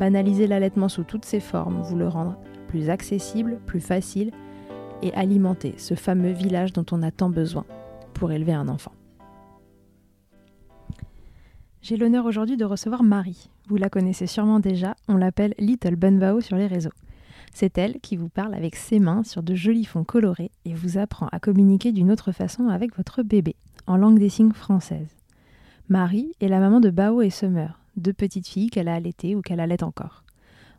banaliser l'allaitement sous toutes ses formes, vous le rendre plus accessible, plus facile et alimenter ce fameux village dont on a tant besoin pour élever un enfant. J'ai l'honneur aujourd'hui de recevoir Marie. Vous la connaissez sûrement déjà, on l'appelle Little Bunbao sur les réseaux. C'est elle qui vous parle avec ses mains sur de jolis fonds colorés et vous apprend à communiquer d'une autre façon avec votre bébé, en langue des signes française. Marie est la maman de Bao et Summer, deux petites filles qu'elle a allaitées ou qu'elle allait encore.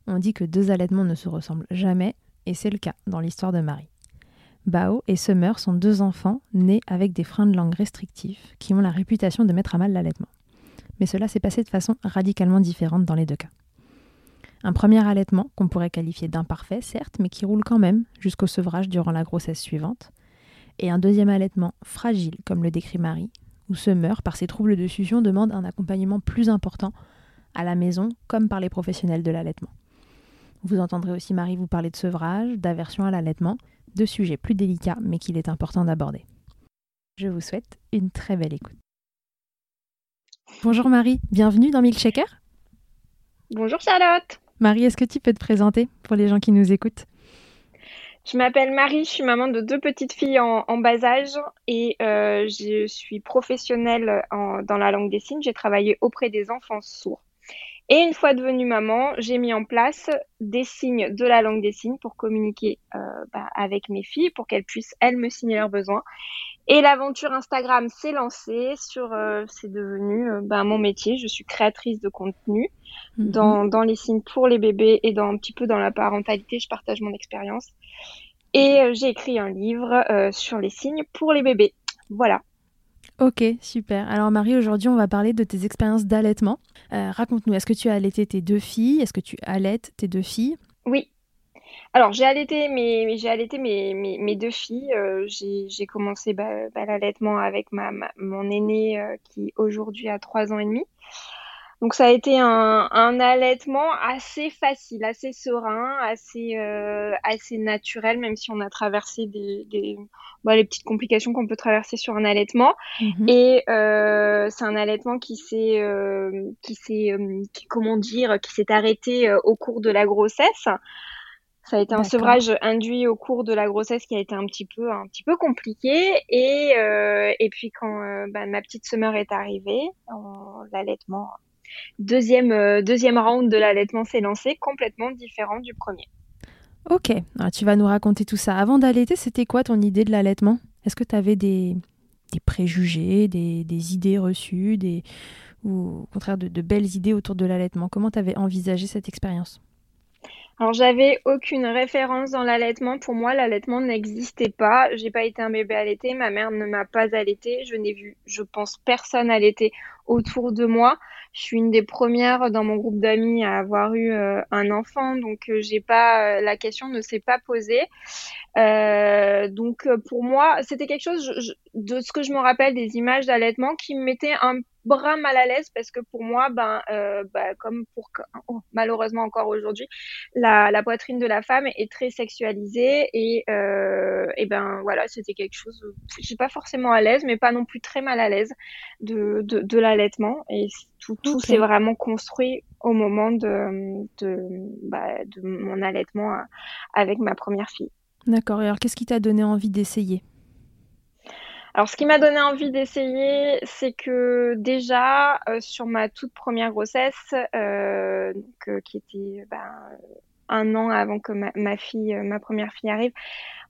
On dit que deux allaitements ne se ressemblent jamais, et c'est le cas dans l'histoire de Marie. Bao et Summer sont deux enfants nés avec des freins de langue restrictifs qui ont la réputation de mettre à mal l'allaitement. Mais cela s'est passé de façon radicalement différente dans les deux cas. Un premier allaitement, qu'on pourrait qualifier d'imparfait, certes, mais qui roule quand même jusqu'au sevrage durant la grossesse suivante. Et un deuxième allaitement fragile, comme le décrit Marie, où Summer, par ses troubles de succion, demande un accompagnement plus important à la maison comme par les professionnels de l'allaitement. Vous entendrez aussi Marie vous parler de sevrage, d'aversion à l'allaitement, de sujets plus délicats mais qu'il est important d'aborder. Je vous souhaite une très belle écoute. Bonjour Marie, bienvenue dans Milkshaker. Bonjour Charlotte. Marie, est-ce que tu peux te présenter pour les gens qui nous écoutent? Je m'appelle Marie, je suis maman de deux petites filles en, bas âge et euh, je suis professionnelle en, dans la langue des signes. J'ai travaillé auprès des enfants sourds. Et une fois devenue maman, j'ai mis en place des signes de la langue des signes pour communiquer euh, bah, avec mes filles, pour qu'elles puissent, elles, me signer leurs besoins. Et l'aventure Instagram s'est lancée sur, euh, c'est devenu euh, bah, mon métier. Je suis créatrice de contenu Mhm. dans, dans les signes pour les bébés et dans un petit peu dans la parentalité. Je partage mon expérience. Et euh, j'ai écrit un livre euh, sur les signes pour les bébés. Voilà. Ok, super. Alors Marie, aujourd'hui, on va parler de tes expériences d'allaitement. Euh, Raconte-nous, est-ce que tu as allaité tes deux filles? Est-ce que tu allaites tes deux filles? Oui. Alors, j'ai allaité mes, j'ai allaité mes, mes, deux filles. Euh, j'ai, commencé bah, bah, l'allaitement avec ma, mon aîné euh, qui aujourd'hui a trois ans et demi. Donc, ça a été un, un allaitement assez facile, assez serein, assez, euh, assez naturel, même si on a traversé des, des, bah, les petites complications qu'on peut traverser sur un allaitement. Mhm. Et euh, c'est un allaitement qui s'est, euh, qui s'est, euh, qui- comment dire, qui s'est arrêté euh, au cours de la grossesse. Ça a été un sevrage induit au cours de la grossesse qui a été un petit peu, un petit peu compliqué. Et, euh, et puis quand euh, bah, ma petite semeur est arrivée, l'allaitement, deuxième, euh, deuxième round de l'allaitement s'est lancé, complètement différent du premier. Ok, Alors, tu vas nous raconter tout ça. Avant d'allaiter, c'était quoi ton idée de l'allaitement? Est-ce que tu avais des, des préjugés, des, des idées reçues, des, ou au contraire de, de belles idées autour de l'allaitement? Comment tu avais envisagé cette expérience? Alors j'avais aucune référence dans l'allaitement. Pour moi, l'allaitement n'existait pas. J'ai pas été un bébé allaité. Ma mère ne m'a pas allaité. Je n'ai vu, je pense, personne allaiter autour de moi. Je suis une des premières dans mon groupe d'amis à avoir eu euh, un enfant, donc euh, j'ai pas euh, la question ne s'est pas posée. Donc pour moi, c'était quelque chose de ce que je me rappelle des images d'allaitement qui me mettait un brin mal à l'aise parce que pour moi, ben, euh, bah, comme pour oh, malheureusement encore aujourd'hui, la, la poitrine de la femme est très sexualisée et, euh, et ben voilà, c'était quelque chose, je suis pas forcément à l'aise, mais pas non plus très mal à l'aise de, de, de l'allaitement et tout, tout Ok. s'est vraiment construit au moment de, de, bah, de mon allaitement à- avec ma première fille. D'accord, et alors qu'est-ce qui t'a donné envie d'essayer? Alors, ce qui m'a donné envie d'essayer, c'est que déjà, euh, sur ma toute première grossesse, euh, donc, euh, qui était ben, un an avant que ma, fille, euh, ma première fille arrive,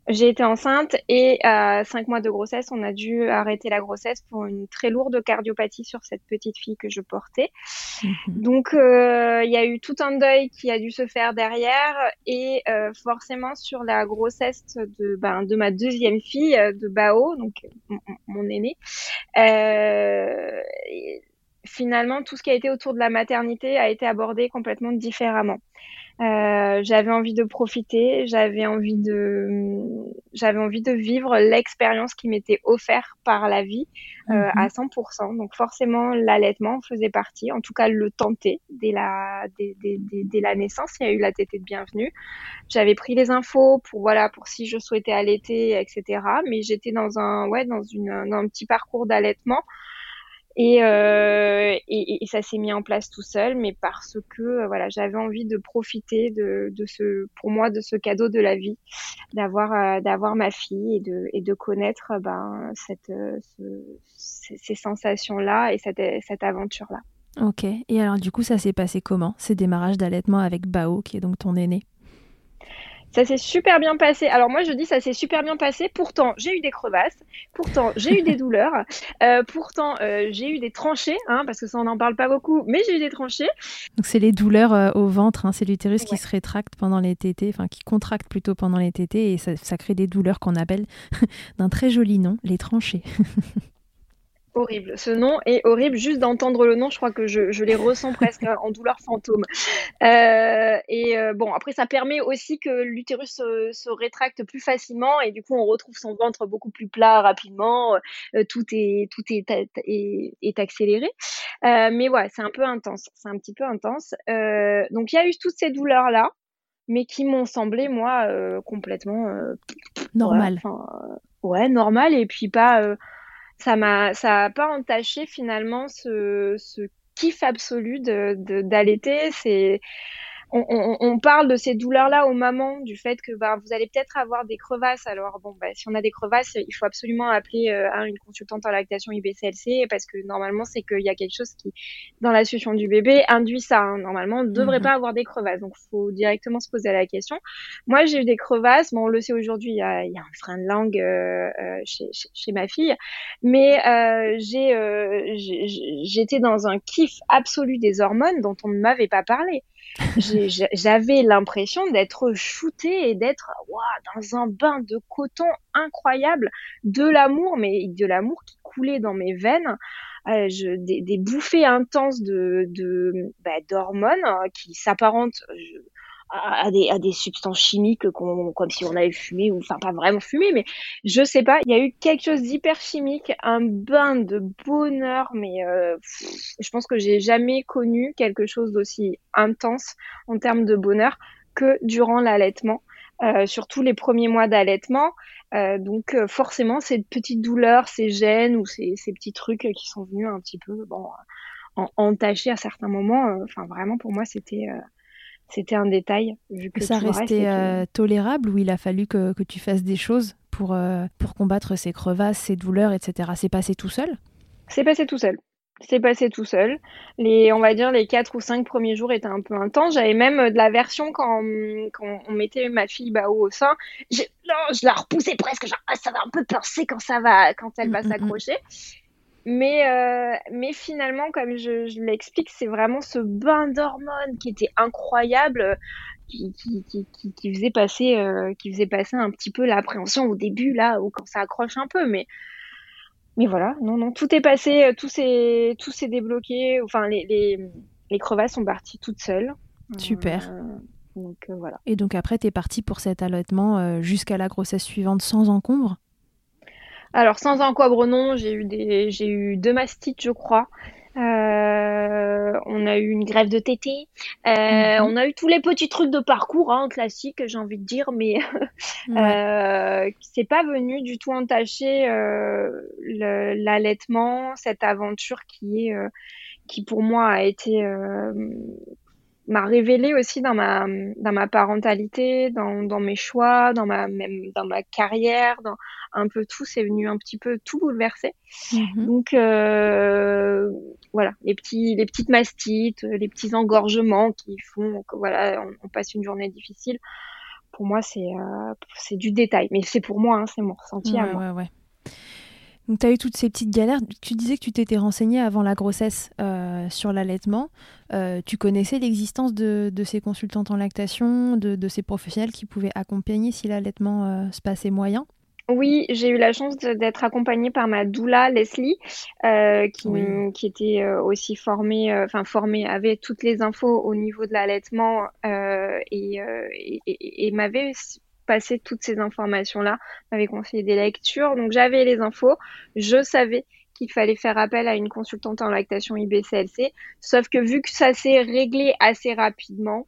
j'ai été enceinte et à cinq mois de grossesse, on a dû arrêter la grossesse pour une très lourde cardiopathie sur cette petite fille que je portais. Mhm. Donc, euh, il y a eu tout un deuil qui a dû se faire derrière et euh, forcément sur la grossesse de, ben, de ma deuxième fille, euh, de Bao, donc mon, mon aîné, euh, et finalement tout ce qui a été autour de la maternité a été abordé complètement différemment. Euh, j'avais envie de profiter, j'avais envie de, j'avais envie de vivre l'expérience qui m'était offerte par la vie euh, Mhm. à 100%. Donc forcément, l'allaitement faisait partie, en tout cas le tenter dès la, dès, dès, dès, dès la naissance. Il y a eu la tétée de bienvenue. J'avais pris les infos pour voilà pour si je souhaitais allaiter, etc. Mais j'étais dans un ouais dans une dans un petit parcours d'allaitement. Et, euh, et, et ça s'est mis en place tout seul, mais parce que euh, voilà, j'avais envie de profiter de, de ce, pour moi, de ce cadeau de la vie, d'avoir euh, d'avoir ma fille et de et de connaître euh, ben cette ce, ces, ces sensations-là et cette cette aventure-là. Ok, et alors du coup ça s'est passé comment Ces démarrages d'allaitement avec Bao, qui est donc ton aîné? Ça s'est super bien passé. Alors moi je dis ça s'est super bien passé. Pourtant j'ai eu des crevasses. Pourtant j'ai eu des douleurs. Euh, pourtant euh, j'ai eu des tranchées, hein, parce que ça on n'en parle pas beaucoup, mais j'ai eu des tranchées. Donc c'est les douleurs euh, au ventre, hein, c'est l'utérus qui se rétracte pendant les tétés, enfin qui contracte plutôt pendant les tétés, et ça, ça crée des douleurs qu'on appelle d'un très joli nom, les tranchées. Horrible. Ce nom est horrible. Juste d'entendre le nom, je crois que je, je les ressens presque en douleur fantôme. Euh, et euh, bon, après, ça permet aussi que l'utérus se, se rétracte plus facilement et du coup, on retrouve son ventre beaucoup plus plat rapidement. Euh, tout est tout est, est, est accéléré. Euh, mais ouais, c'est un peu intense. C'est un petit peu intense. Euh, donc, il y a eu toutes ces douleurs là, mais qui m'ont semblé moi euh, complètement euh, Normal. Ouais, ouais, normal et puis pas. Ça m'a ça a pas entaché finalement ce, ce kiff absolu de de- d'allaiter. C'est on, on, on parle de ces douleurs-là aux mamans, du fait que bah, vous allez peut-être avoir des crevasses. Alors bon, bah, si on a des crevasses, il faut absolument appeler euh, un- une consultante en lactation IBCLC parce que normalement c'est qu'il y a quelque chose qui, dans la succion du bébé, induit ça. hein. Normalement, on ne devrait Mhm. pas avoir des crevasses, donc faut directement se poser la question. Moi, j'ai eu des crevasses. Bon, on le sait aujourd'hui, il y a, y a un frein de langue euh, euh, chez, chez, chez ma fille, mais euh, euh, j'ai- j'étais dans un kiff absolu des hormones dont on ne m'avait pas parlé. J'avais l'impression d'être shootée et d'être ouah, dans un bain de coton incroyable, de l'amour, mais de l'amour qui coulait dans mes veines, euh, je, des, des bouffées intenses de de bah, d'hormones euh, qui s'apparentent à, des, à des substances chimiques comme si on avait fumé ou enfin pas vraiment fumé mais je sais pas il y a eu quelque chose d'hyper chimique un bain de bonheur mais euh, je pense que j'ai jamais connu quelque chose d'aussi intense en termes de bonheur que durant l'allaitement euh, surtout les premiers mois d'allaitement. Euh, donc euh, forcément ces petites douleurs ces gènes ou ces, ces petits trucs qui sont venus un petit peu bon à certains moments enfin vraiment pour moi c'était c'était un détail. Vu que ça restait euh, tolérable ou il a fallu que, que tu fasses des choses pour, euh, pour combattre ces crevasses, ces douleurs, etc. C'est passé tout seul? C'est passé tout seul. C'est passé tout seul. Les, on va dire les quatre ou cinq premiers jours étaient un peu intenses. J'avais même euh, de la version quand, quand on mettait ma fille Bao au sein. Je, non, je la repoussais presque. Genre, ah, ça va un peu pincer quand ça va, quand elle va mm, mm, mm. Mais, euh, mais finalement, comme je, je l'explique, c'est vraiment ce bain d'hormones qui était incroyable, qui, qui, qui, qui faisait passer, euh, qui faisait passer un petit peu l'appréhension au début, là, ou quand ça accroche un peu. Mais, mais voilà, non, non, tout est passé, euh, tout s'est, tout s'est débloqué. Enfin, les, les, les, crevasses sont parties toutes seules. Super. Euh, donc voilà. Et donc après, tu es partie pour cet allaitement jusqu'à la grossesse suivante sans encombre? Alors sans encombre non, j'ai eu des, j'ai eu deux mastites, je crois. Euh, on a eu une grève de tété. Euh, mhm. On a eu tous les petits trucs de parcours hein, classiques, j'ai envie de dire, mais euh, c'est pas venu du tout entacher euh, l'allaitement, cette aventure qui est, euh, qui pour moi a été m'a révélé aussi dans ma dans ma parentalité, dans, dans mes choix, dans ma même dans ma carrière, dans un peu tout, c'est venu un petit peu tout bouleverser. Mhm. Donc euh, voilà, les petits les petites mastites, les petits engorgements qui font que voilà, on, passe une journée difficile. Pour moi, c'est euh, c'est du détail, mais c'est pour moi, hein, c'est mon ressenti à moi. Ouais, ouais. Donc, tu as eu toutes ces petites galères. Tu disais que tu t'étais renseignée avant la grossesse euh, sur l'allaitement. Euh, tu connaissais l'existence de, ces consultantes en lactation, de, ces professionnels qui pouvaient accompagner si l'allaitement euh, se passait moyen? Oui, j'ai eu la chance d'être accompagnée par ma doula Leslie, qui, qui, était aussi formée, enfin formée, avait toutes les infos au niveau de l'allaitement et, et, et m'avait passer toutes ces informations-là, m'avait conseillé des lectures, donc j'avais les infos, je savais qu'il fallait faire appel à une consultante en lactation IBCLC, sauf que vu que ça s'est réglé assez rapidement,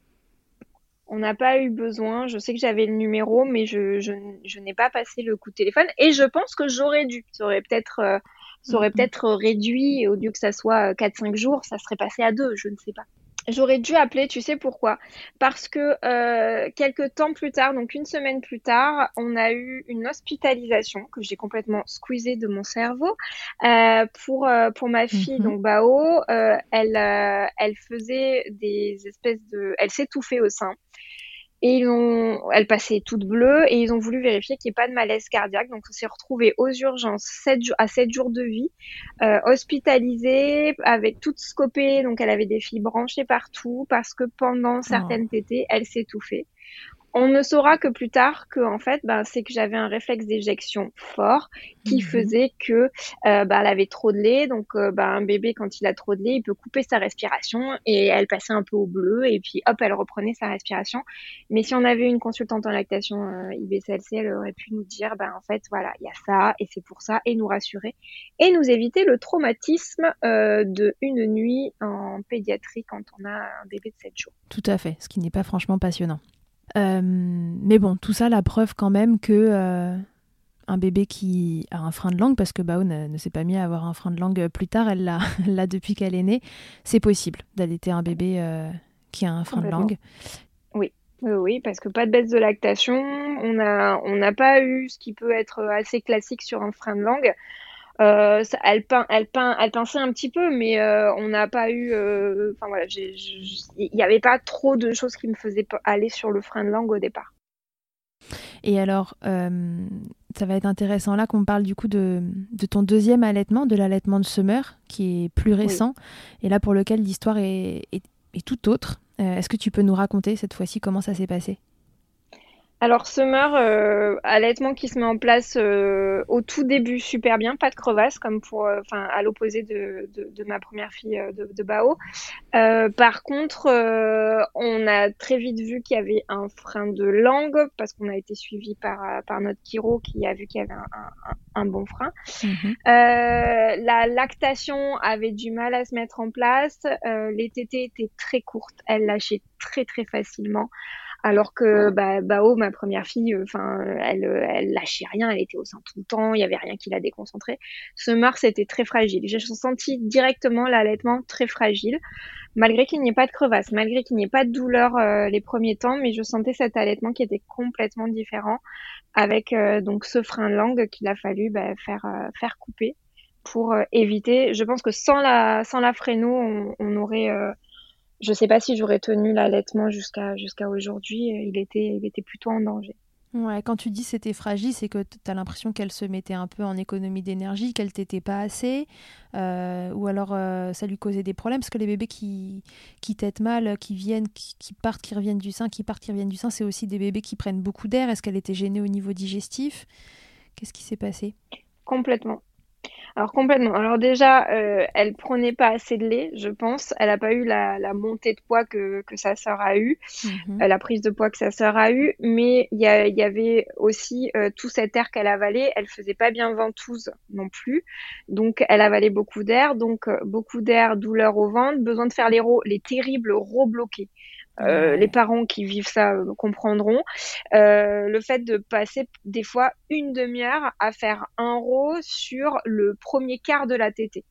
on n'a pas eu besoin. Je sais que j'avais le numéro, mais je, je, n'ai pas passé le coup de téléphone. Et je pense que j'aurais dû. Ça aurait peut-être euh, mm-hmm. peut-être réduit, au lieu que ça soit 4-5 jours, ça serait passé à 2, je ne sais pas. J'aurais dû appeler, tu sais pourquoi? Parce que euh, quelques temps plus tard, donc une semaine plus tard, on a eu une hospitalisation que j'ai complètement squeezée de mon cerveau euh, pour euh, pour ma fille, mhm. donc Bao. Euh, elle euh, elle faisait des espèces de, elle s'étouffait au sein. Et ils ont, elle passait toute bleue et ils ont voulu vérifier qu'il n'y ait pas de malaise cardiaque. Donc, on s'est retrouvé aux urgences 7 à 7 jours de vie, euh, hospitalisée, avec toute scopée. Donc, elle avait des filles branchées partout parce que pendant certaines oh. tétées, elle s'étouffait. On ne saura que plus tard que en fait, ben, c'est que j'avais un réflexe d'éjection fort qui mhm. faisait que euh, ben, elle avait trop de lait. Donc, euh, ben, un bébé quand il a trop de lait, il peut couper sa respiration et elle passait un peu au bleu et puis hop, elle reprenait sa respiration. Mais si on avait une consultante en lactation euh, IBCLC, elle aurait pu nous dire, ben en fait, voilà, il y a ça et c'est pour ça et nous rassurer et nous éviter le traumatisme de une nuit en pédiatrie quand on a un bébé de 7 jours. Tout à fait, ce qui n'est pas franchement passionnant. Euh, mais bon, tout ça, la preuve quand même que euh, un bébé qui a un frein de langue, parce que Bao ne, s'est pas mis à avoir un frein de langue plus tard, elle l'a depuis qu'elle est née, c'est possible d'allaiter un bébé euh, qui a un frein de langue. Oui. Oui, oui, parce que pas de baisse de lactation, on n'a on pas eu ce qui peut être assez classique sur un frein de langue. Euh, elle, peint, elle, peint, elle pinçait un petit peu, mais euh, on n'a pas eu. Euh, enfin voilà, il n'y avait pas trop de choses qui me faisaient aller sur le frein de langue au départ. Et alors, ça va être intéressant là qu'on parle du coup de, de ton deuxième allaitement, de l'allaitement de Summer, qui est plus récent, et là pour lequel l'histoire est, est, est, tout autre. Est-ce que tu peux nous raconter cette fois-ci comment ça s'est passé? Alors, Summer, euh, allaitement qui se met en place euh, au tout début super bien, pas de crevasse, comme pour, euh, enfin, à l'opposé de, de, de, ma première fille euh, de, de Bao. Euh, par contre, on a très vite vu qu'il y avait un frein de langue parce qu'on a été suivi par, par notre chiro qui a vu qu'il y avait un, un, un bon frein. Mm-hmm. la lactation avait du mal à se mettre en place. les tétés étaient très courtes, elle lâchait très très facilement. Alors que bah, ma première fille, euh, enfin, elle, elle lâchait rien, elle était au sein tout le temps, il y avait rien qui la déconcentrait. Summer, c'était très fragile. J'ai senti directement l'allaitement très fragile, malgré qu'il n'y ait pas de crevasse, malgré qu'il n'y ait pas de douleur euh, les premiers temps, mais je sentais cet allaitement qui était complètement différent, avec euh, donc ce frein langue qu'il a fallu bah, faire faire couper pour éviter. Je pense que sans la sans la fréno, on, on aurait je ne sais pas si j'aurais tenu l'allaitement jusqu'à jusqu'à aujourd'hui. Il était, il était plutôt en danger. Ouais, quand tu dis c'était fragile, c'est que tu as l'impression qu'elle se mettait un peu en économie d'énergie, qu'elle t'était pas assez, euh, ou alors euh, ça lui causait des problèmes, parce que les bébés qui, qui têtent mal, qui viennent, qui, qui, partent, qui reviennent du sein, qui partent, qui reviennent du sein, c'est aussi des bébés qui prennent beaucoup d'air. Est-ce qu'elle était gênée au niveau digestif? Qu'est-ce qui s'est passé? Complètement. Alors complètement. Alors déjà, euh, elle prenait pas assez de lait, je pense. Elle a pas eu la, la montée de poids que, que sa sœur a eu, mhm. euh, la prise de poids que sa sœur a eu. Mais il y, y, avait aussi euh, tout cet air qu'elle avalait. Elle faisait pas bien ventouse non plus, donc elle avalait beaucoup d'air. Donc euh, beaucoup d'air, douleur au ventre, besoin de faire les, les terribles rots bloqués. Euh, les parents qui vivent ça euh, comprendront. Euh, le fait de passer des fois une demi-heure à faire un row sur le premier quart de la tétée.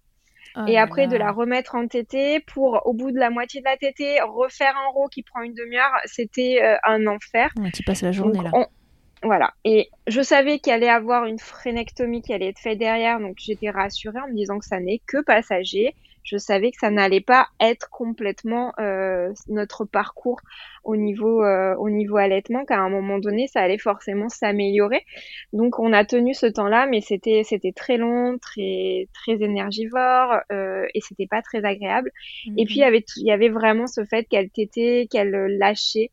Oh et après de la remettre en tétée pour au bout de la moitié de la tétée refaire un row qui prend une demi-heure, c'était un enfer. tu passes la journée là. Voilà. Et je savais qu'il allait avoir une frénectomie qui allait être faite derrière, donc j'étais rassurée en me disant que ça n'est que passager je savais que ça n'allait pas être complètement euh, notre parcours au niveau euh, au niveau allaitement qu'à un moment donné ça allait forcément s'améliorer. Donc on a tenu ce temps-là mais c'était c'était très long très très énergivore euh, et c'était pas très agréable. Et puis il y avait il y avait vraiment ce fait qu'elle tétait qu'elle lâchait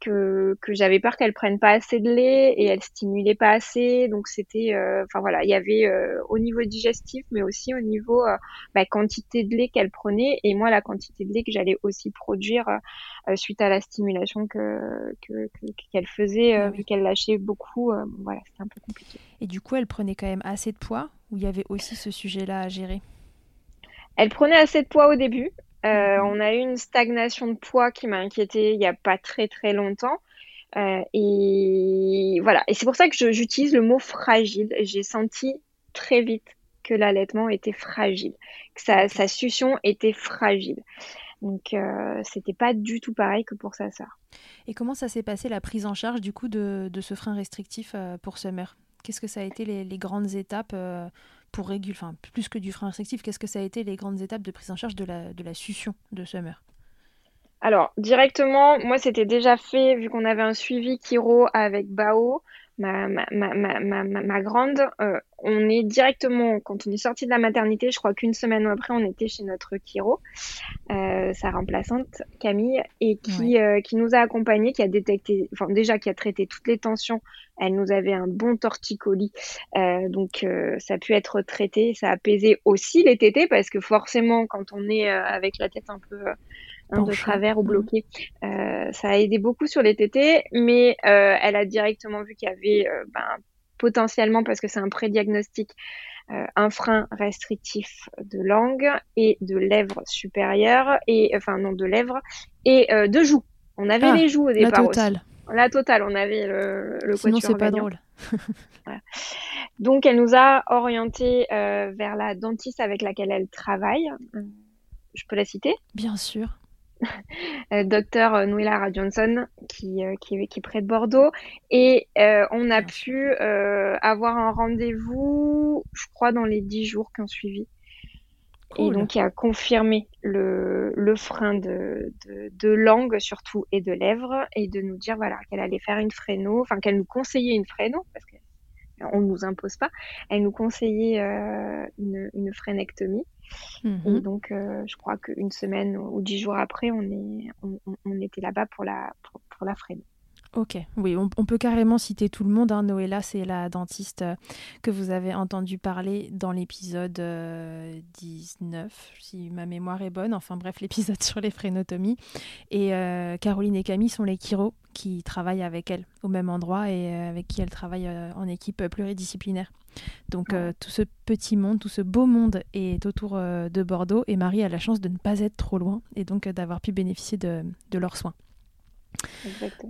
que, que j'avais peur qu'elle prenne pas assez de lait et elle stimulait pas assez. Donc c'était, euh, enfin voilà, il y avait euh, au niveau digestif, mais aussi au niveau euh, bah, quantité de lait qu'elle prenait et moi la quantité de lait que j'allais aussi produire suite à la stimulation que qu'elle que, faisait ah vu qu'elle lâchait beaucoup. voilà, c'était un peu compliqué. Et du coup, elle prenait quand même assez de poids ou il y avait aussi ce sujet-là à gérer? Elle prenait assez de poids au début. Euh, mhm. on a eu une stagnation de poids qui m'a inquiétée il n'y a pas très très longtemps. Euh, et voilà. Et c'est pour ça que j'utilise le mot fragile. J'ai senti très vite que l'allaitement était fragile, que sa, sa succion était fragile. Donc euh, c'était pas du tout pareil que pour sa sœur. Et comment ça s'est passé la prise en charge du coup de, de ce frein restrictif euh, pour Summer? Qu'est-ce que ça a été les, les grandes étapes pour réguler, enfin plus que du frein restrictif, qu'est-ce que ça a été les grandes étapes de prise en charge de la, de la succion de Summer? Alors, directement, moi, c'était déjà fait, vu qu'on avait un suivi Kiro avec Bao, ma, ma, ma, ma, ma grande, euh, on est directement, quand on est sorti de la maternité, je crois qu'une semaine après, on était chez notre Kiro, euh, sa remplaçante, Camille, et qui, euh, qui nous a accompagnés, qui a détecté, enfin, déjà, qui a traité toutes les tensions. Elle nous avait un bon torticolis, donc ça a pu être traité, ça a apaisé aussi les tétés, parce que forcément, quand on est avec la tête un peu Hein, de travers ou mmh. bloqué. Euh, ça a aidé beaucoup sur les tétés, mais euh, elle a directement vu qu'il y avait euh, ben, potentiellement, parce que c'est un prédiagnostic, un frein restrictif de langue et de lèvres supérieures, et enfin non de lèvres et de joues. On avait ah, les joues au départ. La totale. La totale, on avait le, le Sinon, c'est pas drôle. voilà. Donc, elle nous a orienté vers la dentiste avec laquelle elle travaille. Je peux la citer? Bien sûr. Euh, docteur Nouilara Johnson qui, euh, qui, qui, est près de Bordeaux. Et euh, on a pu avoir un rendez-vous, je crois, dans les dix jours qui ont suivi. Et donc, il a confirmé le, le frein de, de, de, langue, surtout, et de lèvres, et de nous dire voilà, qu'elle allait faire une fréno, enfin, qu'elle nous conseillait une fréno, parce qu'on ne nous impose pas. Elle nous conseillait une, une frénectomie. Et mhm. donc, euh, je crois qu'une semaine ou dix jours après, on, est, on, on était là-bas pour la, pour, pour la freine. Ok, oui, on, peut carrément citer tout le monde. Hein. Noëlla, c'est la dentiste euh, que vous avez entendu parler dans l'épisode 19, euh, si ma mémoire est bonne. Enfin bref, l'épisode sur les frénotomies. Et euh, Caroline et Camille sont les chiro qui travaillent avec elle au même endroit et avec qui elle travaille en équipe pluridisciplinaire. Donc tout ce petit monde, tout ce beau monde est autour de Bordeaux et Marie a la chance de ne pas être trop loin et donc d'avoir pu bénéficier de leurs soins.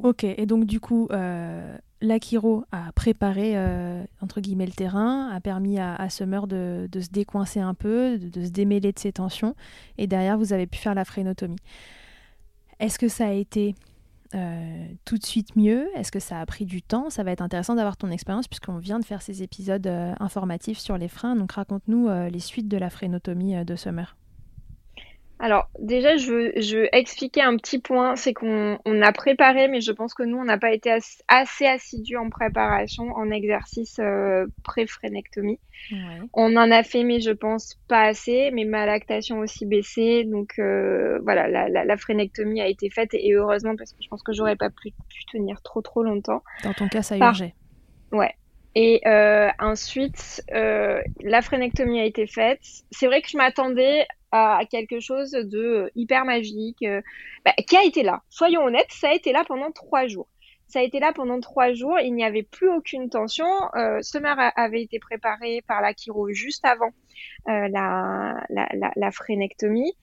Ok, et donc du coup, euh, l'Akiro a préparé, euh, entre guillemets, le terrain, a permis à, Summer de, se décoincer un peu, de, se démêler de ses tensions, et derrière, vous avez pu faire la frénotomie. Est-ce que ça a été euh, tout de suite mieux? Est-ce que ça a pris du temps? Ça va être intéressant d'avoir ton expérience puisqu'on vient de faire ces épisodes informatifs sur les freins. Donc raconte-nous les suites de la frénotomie de Summer. Alors déjà, je veux, je expliquer un petit point, c'est qu'on on a préparé, mais je pense que nous, on n'a pas été assez assidus en préparation, en exercice euh, pré-frénectomie. On en a fait, mais je pense pas assez, mais ma lactation aussi baissé, donc euh, voilà, la, la, la, frénectomie a été faite et heureusement parce que je pense que j'aurais pas pu, pu, tenir trop trop longtemps. Dans ton cas, ça urgeait. Ouais, et euh, ensuite, euh, la frénectomie a été faite. C'est vrai que je m'attendais à quelque chose de hyper magique, euh, bah, qui a été là. Soyons honnêtes, ça a été là pendant trois jours. Ça a été là pendant trois jours. Il n'y avait plus aucune tension. Euh, Summer avait été préparé par la chiro juste avant euh, la, la, la, frénectomie.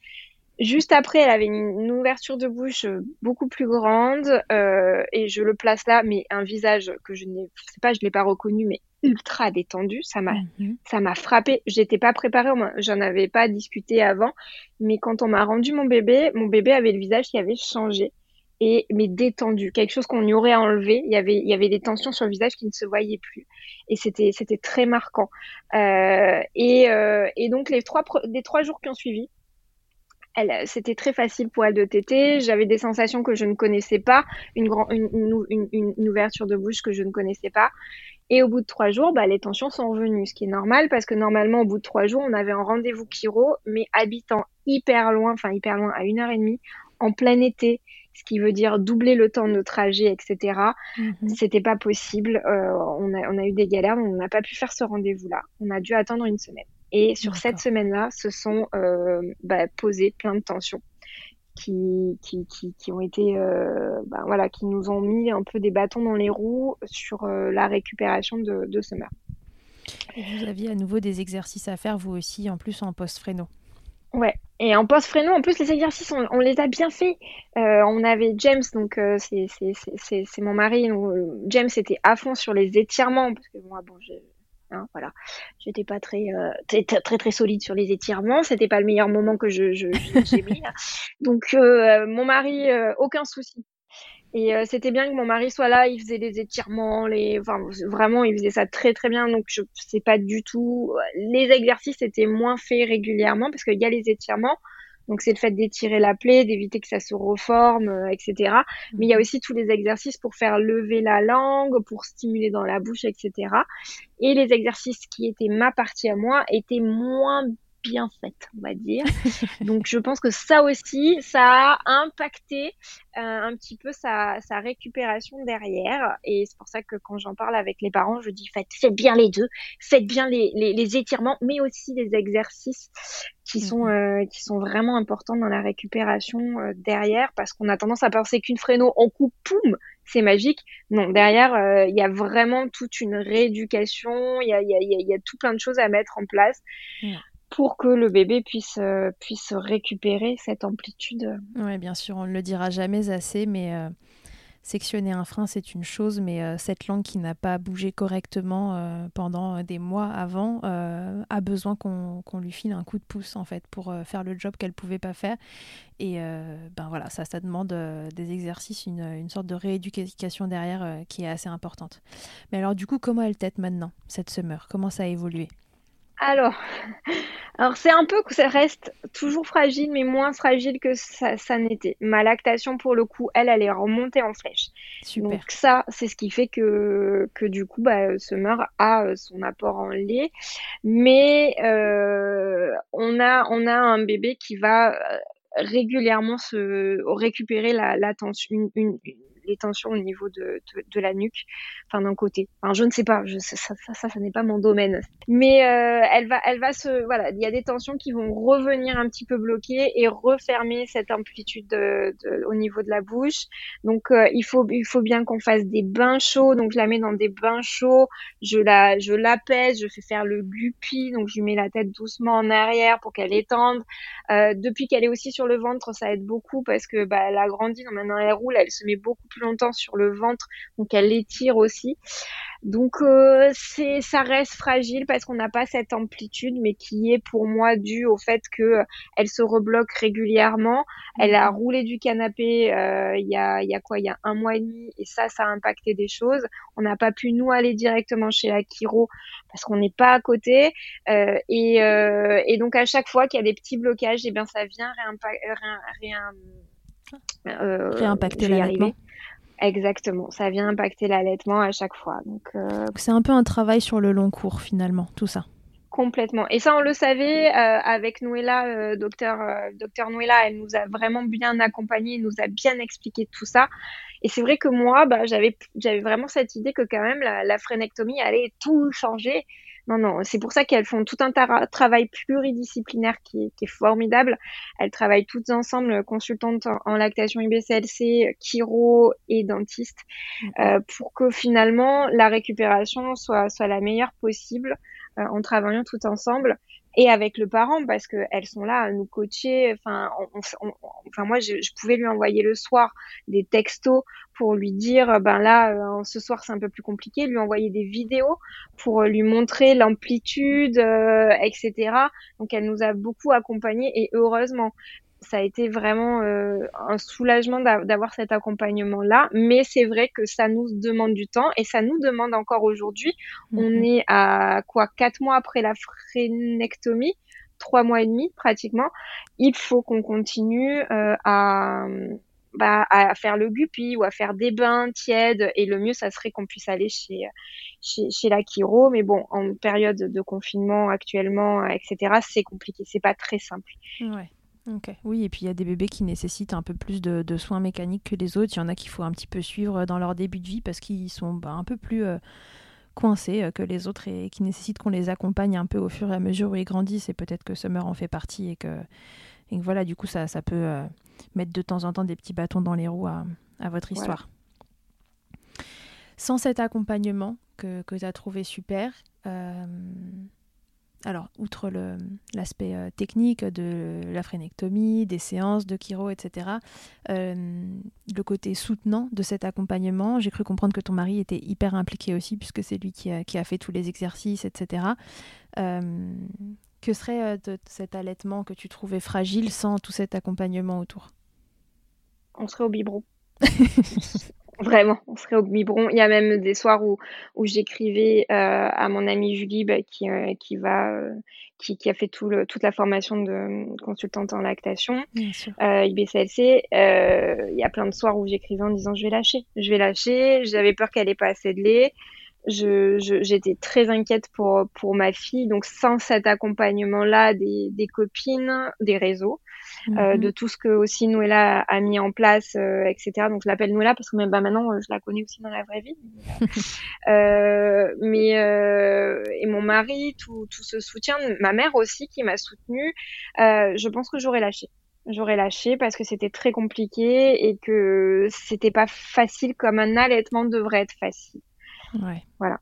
Juste après, elle avait une, ouverture de bouche euh, beaucoup plus grande euh, et je le place là, mais un visage que je ne sais pas, je l'ai pas reconnu, mais ultra détendu. Ça m'a, mhm. ça m'a frappé. J'étais pas préparée, j'en avais pas discuté avant, mais quand on m'a rendu mon bébé, mon bébé avait le visage qui avait changé et mais détendu, quelque chose qu'on y aurait enlevé. Il y avait, il y avait des tensions sur le visage qui ne se voyaient plus et c'était, c'était très marquant. Euh, et, euh, et donc les trois, les trois jours qui ont suivi c'était très facile pour elle de téter. J'avais des sensations que je ne connaissais pas, une, grand, une, une, une, ouverture de bouche que je ne connaissais pas. Et au bout de trois jours, bah, les tensions sont revenues, ce qui est normal parce que normalement, au bout de trois jours, on avait un rendez-vous chiro, mais habitant hyper loin, enfin hyper loin, à une heure et demie, en plein été, ce qui veut dire doubler le temps de trajet, etc. Mhm. C'était pas possible. Euh, on, a, on a eu des galères, on n'a pas pu faire ce rendez-vous-là. On a dû attendre une semaine. Et sur cette semaine-là, se sont euh, bah, posées plein de tensions qui, qui, qui, qui ont été, euh, bah, voilà, qui nous ont mis un peu des bâtons dans les roues sur euh, la récupération de, de Summer. Et vous aviez à nouveau des exercices à faire, vous aussi, en plus en post-fréno. Ouais, et en post-fréno, en plus, les exercices, on, les a bien faits. Euh, on avait James, donc euh, c'est mon mari. Euh, James était à fond sur les étirements, parce que moi, bon, Hein, voilà, j'étais pas très, euh, très, très très solide sur les étirements. C'était pas le meilleur moment que je j'ai mis. Donc euh, mon mari, euh, aucun souci. Et c'était bien que mon mari soit là. Il faisait des étirements, les, enfin vraiment, il faisait ça très très bien. Donc je sais pas du tout. Les exercices étaient moins faits régulièrement parce qu'il y a les étirements. Donc c'est le fait d'étirer la plaie, d'éviter que ça se reforme, euh, etc. Mais il y a mhm. aussi tous les exercices pour faire lever la langue, pour stimuler dans la bouche, etc. Et les exercices qui étaient ma partie à moi étaient moins bien faite, on va dire. Donc je pense que ça aussi, ça a impacté euh, un petit peu sa, sa, récupération derrière. Et c'est pour ça que quand j'en parle avec les parents, je dis faites, faites bien les deux, faites bien les, les, les étirements, mais aussi les exercices qui sont, mhm. euh, qui sont vraiment importants dans la récupération euh, derrière, parce qu'on a tendance à penser qu'une fréno, on coupe, poum, c'est magique. Non, derrière, il y a vraiment toute une rééducation, il y a, y, a, y a, tout plein de choses à mettre en place pour que le bébé puisse, euh, puisse récupérer cette amplitude. Oui, bien sûr, on ne le dira jamais assez, mais euh, sectionner un frein, c'est une chose, mais euh, cette langue qui n'a pas bougé correctement pendant des mois avant a besoin qu'on lui file un coup de pouce, en fait, pour faire le job qu'elle ne pouvait pas faire. Et ben voilà, ça, ça demande des exercices, une, une, sorte de rééducation derrière qui est assez importante. Mais alors, du coup, comment elle tête maintenant, cette semeur Comment ça a évolué? Alors, alors c'est un peu que ça reste toujours fragile, mais moins fragile que ça, ça n'était. Ma lactation, pour le coup, elle, elle est remontée en flèche. Super. Donc ça, c'est ce qui fait que, que du coup, bah, Summer a euh, son apport en lait, mais euh, on a on a un bébé qui va euh, régulièrement se récupérer la, la tension, une, une, les tensions au niveau de, de, la nuque, enfin d'un côté. Enfin, je ne sais pas, ça, ça, n'est pas mon domaine. Mais euh, elle va, elle va se, voilà, il y a des tensions qui vont revenir un petit peu bloquer et refermer cette amplitude de, au niveau de la bouche. Donc, euh, il faut, il faut bien qu'on fasse des bains chauds. Donc, je la mets dans des bains chauds. Je la, je l'apaise, je fais faire le guppy. Donc, je lui mets la tête doucement en arrière pour qu'elle étende. Euh, depuis qu'elle est aussi sur le ventre, ça aide beaucoup parce que bah, elle a grandi. Donc maintenant elle roule, elle se met beaucoup plus longtemps sur le ventre, donc elle l'étire aussi. Donc euh, c'est ça reste fragile parce qu'on n'a pas cette amplitude, mais qui est pour moi due au fait que euh, elle se rebloque régulièrement. Elle a mhm. roulé du canapé euh, il y a il y a quoi il y a un mois et demi et ça ça a impacté des choses. On n'a pas pu nous aller directement chez la chiro parce qu'on n'est pas à côté euh, et, euh, et donc à chaque fois qu'il y a des petits blocages, et eh bien ça vient réimpacter l'allaitement. Exactement, ça vient impacter l'allaitement à chaque fois. Donc, euh, c'est un peu un travail sur le long cours finalement, tout ça. Complètement. Et ça, on le savait euh, avec Noëlla, euh, docteur, docteur Noëlla, elle nous a vraiment bien accompagnés, nous a bien expliqué tout ça. Et c'est vrai que moi, bah, j'avais, j'avais vraiment cette idée que quand même la, la frénectomie allait tout changer non, non, c'est pour ça qu'elles font tout un travail pluridisciplinaire qui est, qui est, formidable. Elles travaillent toutes ensemble, consultantes en, lactation IBCLC, chiro et dentiste, euh, pour que finalement la récupération soit, soit la meilleure possible euh, en travaillant tout ensemble et avec le parent parce que elles sont là à nous coacher. Enfin, enfin moi, je, je, pouvais lui envoyer le soir des textos pour lui dire, ben là, euh, ce soir c'est un peu plus compliqué. Lui envoyer des vidéos pour lui montrer l'amplitude, euh, etc. Donc elle nous a beaucoup accompagnés et heureusement ça a été vraiment euh, un soulagement d'avoir cet accompagnement-là. Mais c'est vrai que ça nous demande du temps et ça nous demande encore aujourd'hui. On mhm. est à quoi quatre mois après la frénectomie, trois mois et demi pratiquement. Il faut qu'on continue euh, à bah, à faire le guppy ou à faire des bains tièdes. Et le mieux, ça serait qu'on puisse aller chez, chez, la chiro. Mais bon, en période de confinement actuellement, etc., c'est compliqué. C'est pas très simple. Ouais. Oui, et puis il y a des bébés qui nécessitent un peu plus de, soins mécaniques que les autres. Il y en a qu'il faut un petit peu suivre dans leur début de vie parce qu'ils sont bah, un peu plus euh, coincés euh, que les autres et qui nécessitent qu'on les accompagne un peu au fur et à mesure où ils grandissent. Et peut-être que Summer en fait partie et que, et voilà, du coup, ça, ça peut euh, mettre de temps en temps des petits bâtons dans les roues à, votre histoire. Sans cet accompagnement que, que tu as trouvé super, alors, outre l'aspect euh, technique de la frénectomie, des séances de chiro, etc., euh, le côté soutenant de cet accompagnement, j'ai cru comprendre que ton mari était hyper impliqué aussi, puisque c'est lui qui a, fait tous les exercices, etc. Euh, que serait cet allaitement que tu trouvais fragile sans tout cet accompagnement autour? On serait au biberon. Vraiment, on serait au biberon. Il y a même des soirs où, où j'écrivais euh, à mon amie Julie bah, qui, euh, qui, va, euh, qui, qui, a fait tout le, toute la formation de consultante en lactation, IBCLC. il y a plein de soirs où j'écrivais en disant je vais lâcher, je vais lâcher. J'avais peur qu'elle ait pas assez de lait. Je, j'étais très inquiète pour, pour ma fille. Donc sans cet accompagnement-là des, des copines, des réseaux, euh, mhm. de tout ce que aussi Noëlla a, mis en place, euh, etc. Donc je l'appelle Noëlla parce que même bah, maintenant je la connais aussi dans la vraie vie. euh, mais euh, et mon mari, tout, tout ce soutien, ma mère aussi qui m'a soutenue, je pense que j'aurais lâché j'aurais lâché parce que c'était très compliqué et que c'était pas facile comme un allaitement devrait être facile. Ouais. Voilà.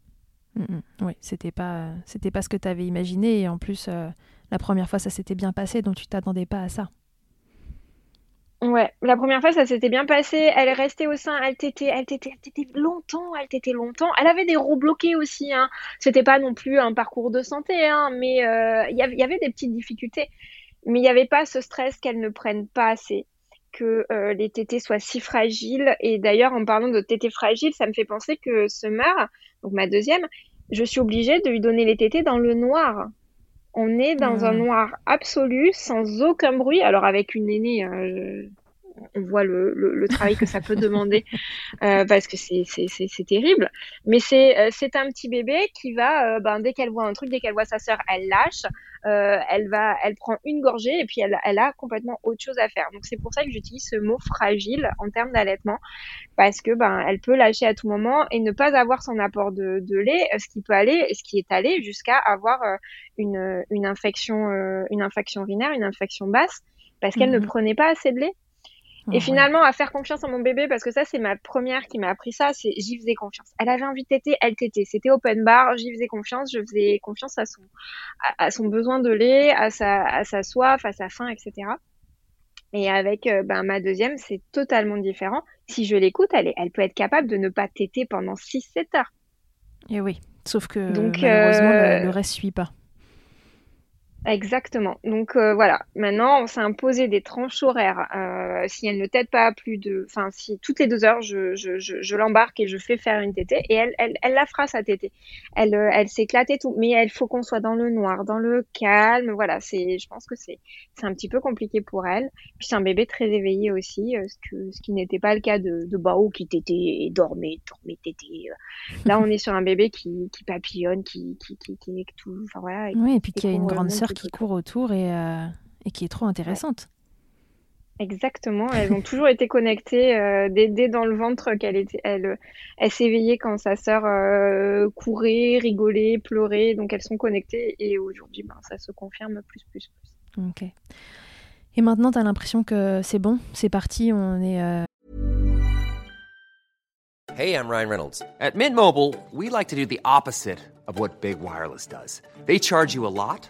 Mm, mm. Oui, c'était pas c'était pas ce que tu avais imaginé et en plus la première fois ça s'était bien passé donc tu t'attendais pas à ça. Ouais, la première fois, ça s'était bien passé. Elle est restée au sein, elle t'était, elle t'était, elle t'était longtemps, elle t'était longtemps. Elle avait des roues bloqués aussi, hein. C'était pas non plus un parcours de santé, hein, mais euh, il y avait des petites difficultés. Mais il n'y avait pas ce stress qu'elle ne prenne pas assez, que euh, les tétés soient si fragiles. Et d'ailleurs, en parlant de tétés fragiles, ça me fait penser que Summer, donc ma deuxième, je suis obligée de lui donner les tétés dans le noir. On est dans un noir absolu, sans aucun bruit. Alors avec une aînée, euh, on voit le, le, travail que ça peut demander euh, parce que c'est terrible. Mais c'est euh, c'est un petit bébé qui va, euh, ben, dès qu'elle voit un truc, dès qu'elle voit sa sœur, elle lâche, euh, elle va, elle prend une gorgée et puis elle, elle a complètement autre chose à faire. Donc c'est pour ça que j'utilise ce mot fragile en termes d'allaitement parce que ben elle peut lâcher à tout moment et ne pas avoir son apport de, de lait, ce qui peut aller, ce qui est allé jusqu'à avoir une une infection une infection urinaire, une infection basse parce qu'elle ne mhm. prenait pas assez de lait. Et finalement, à faire confiance à mon bébé, parce que ça, c'est ma première qui m'a appris ça, c'est j'y faisais confiance. Elle avait envie de téter, elle tétait. C'était open bar, j'y faisais confiance, je faisais confiance à son, à, son besoin de lait, à sa, à sa soif, à sa faim, etc. Et avec euh, ben, ma deuxième, c'est totalement différent. Si je l'écoute, elle, elle peut être capable de ne pas téter pendant 6-7 heures. Et oui, sauf que Donc, malheureusement, le, le, reste suit pas. Exactement. Donc euh, voilà, maintenant on s'est imposé des tranches horaires. Euh, si elle ne tète pas plus de, enfin si toutes les deux heures je, je, je, je l'embarque et je fais faire une tétée et elle, elle, elle la fera sa tétée. Elle, euh, elle s'éclate et tout, mais il faut qu'on soit dans le noir, dans le calme. Voilà, c'est, je pense que c'est, c'est un petit peu compliqué pour elle. Puis c'est un bébé très éveillé aussi, euh, ce que, ce qui n'était pas le cas de, de Bao qui tétait et dormait, dormait, tétait. Là on est sur un bébé qui, qui papillonne, qui, qui, qui, qui, tout, enfin voilà. oui, et puis qui a une grande sœur qui court autour et, euh, et qui est trop intéressante. Exactement, elles ont toujours été connectées euh, dès, dès, dans le ventre qu'elle était, elle, elle s'éveillait quand sa sœur euh, courait, rigolait, pleurait, donc elles sont connectées et aujourd'hui, ben, ça se confirme plus, plus, plus. Ok. Et maintenant, tu as l'impression que c'est bon, c'est parti, on est. Euh... Hey, I'm Ryan Reynolds. At Mint Mobile, we like to do the opposite of what Big Wireless does. They charge you a lot.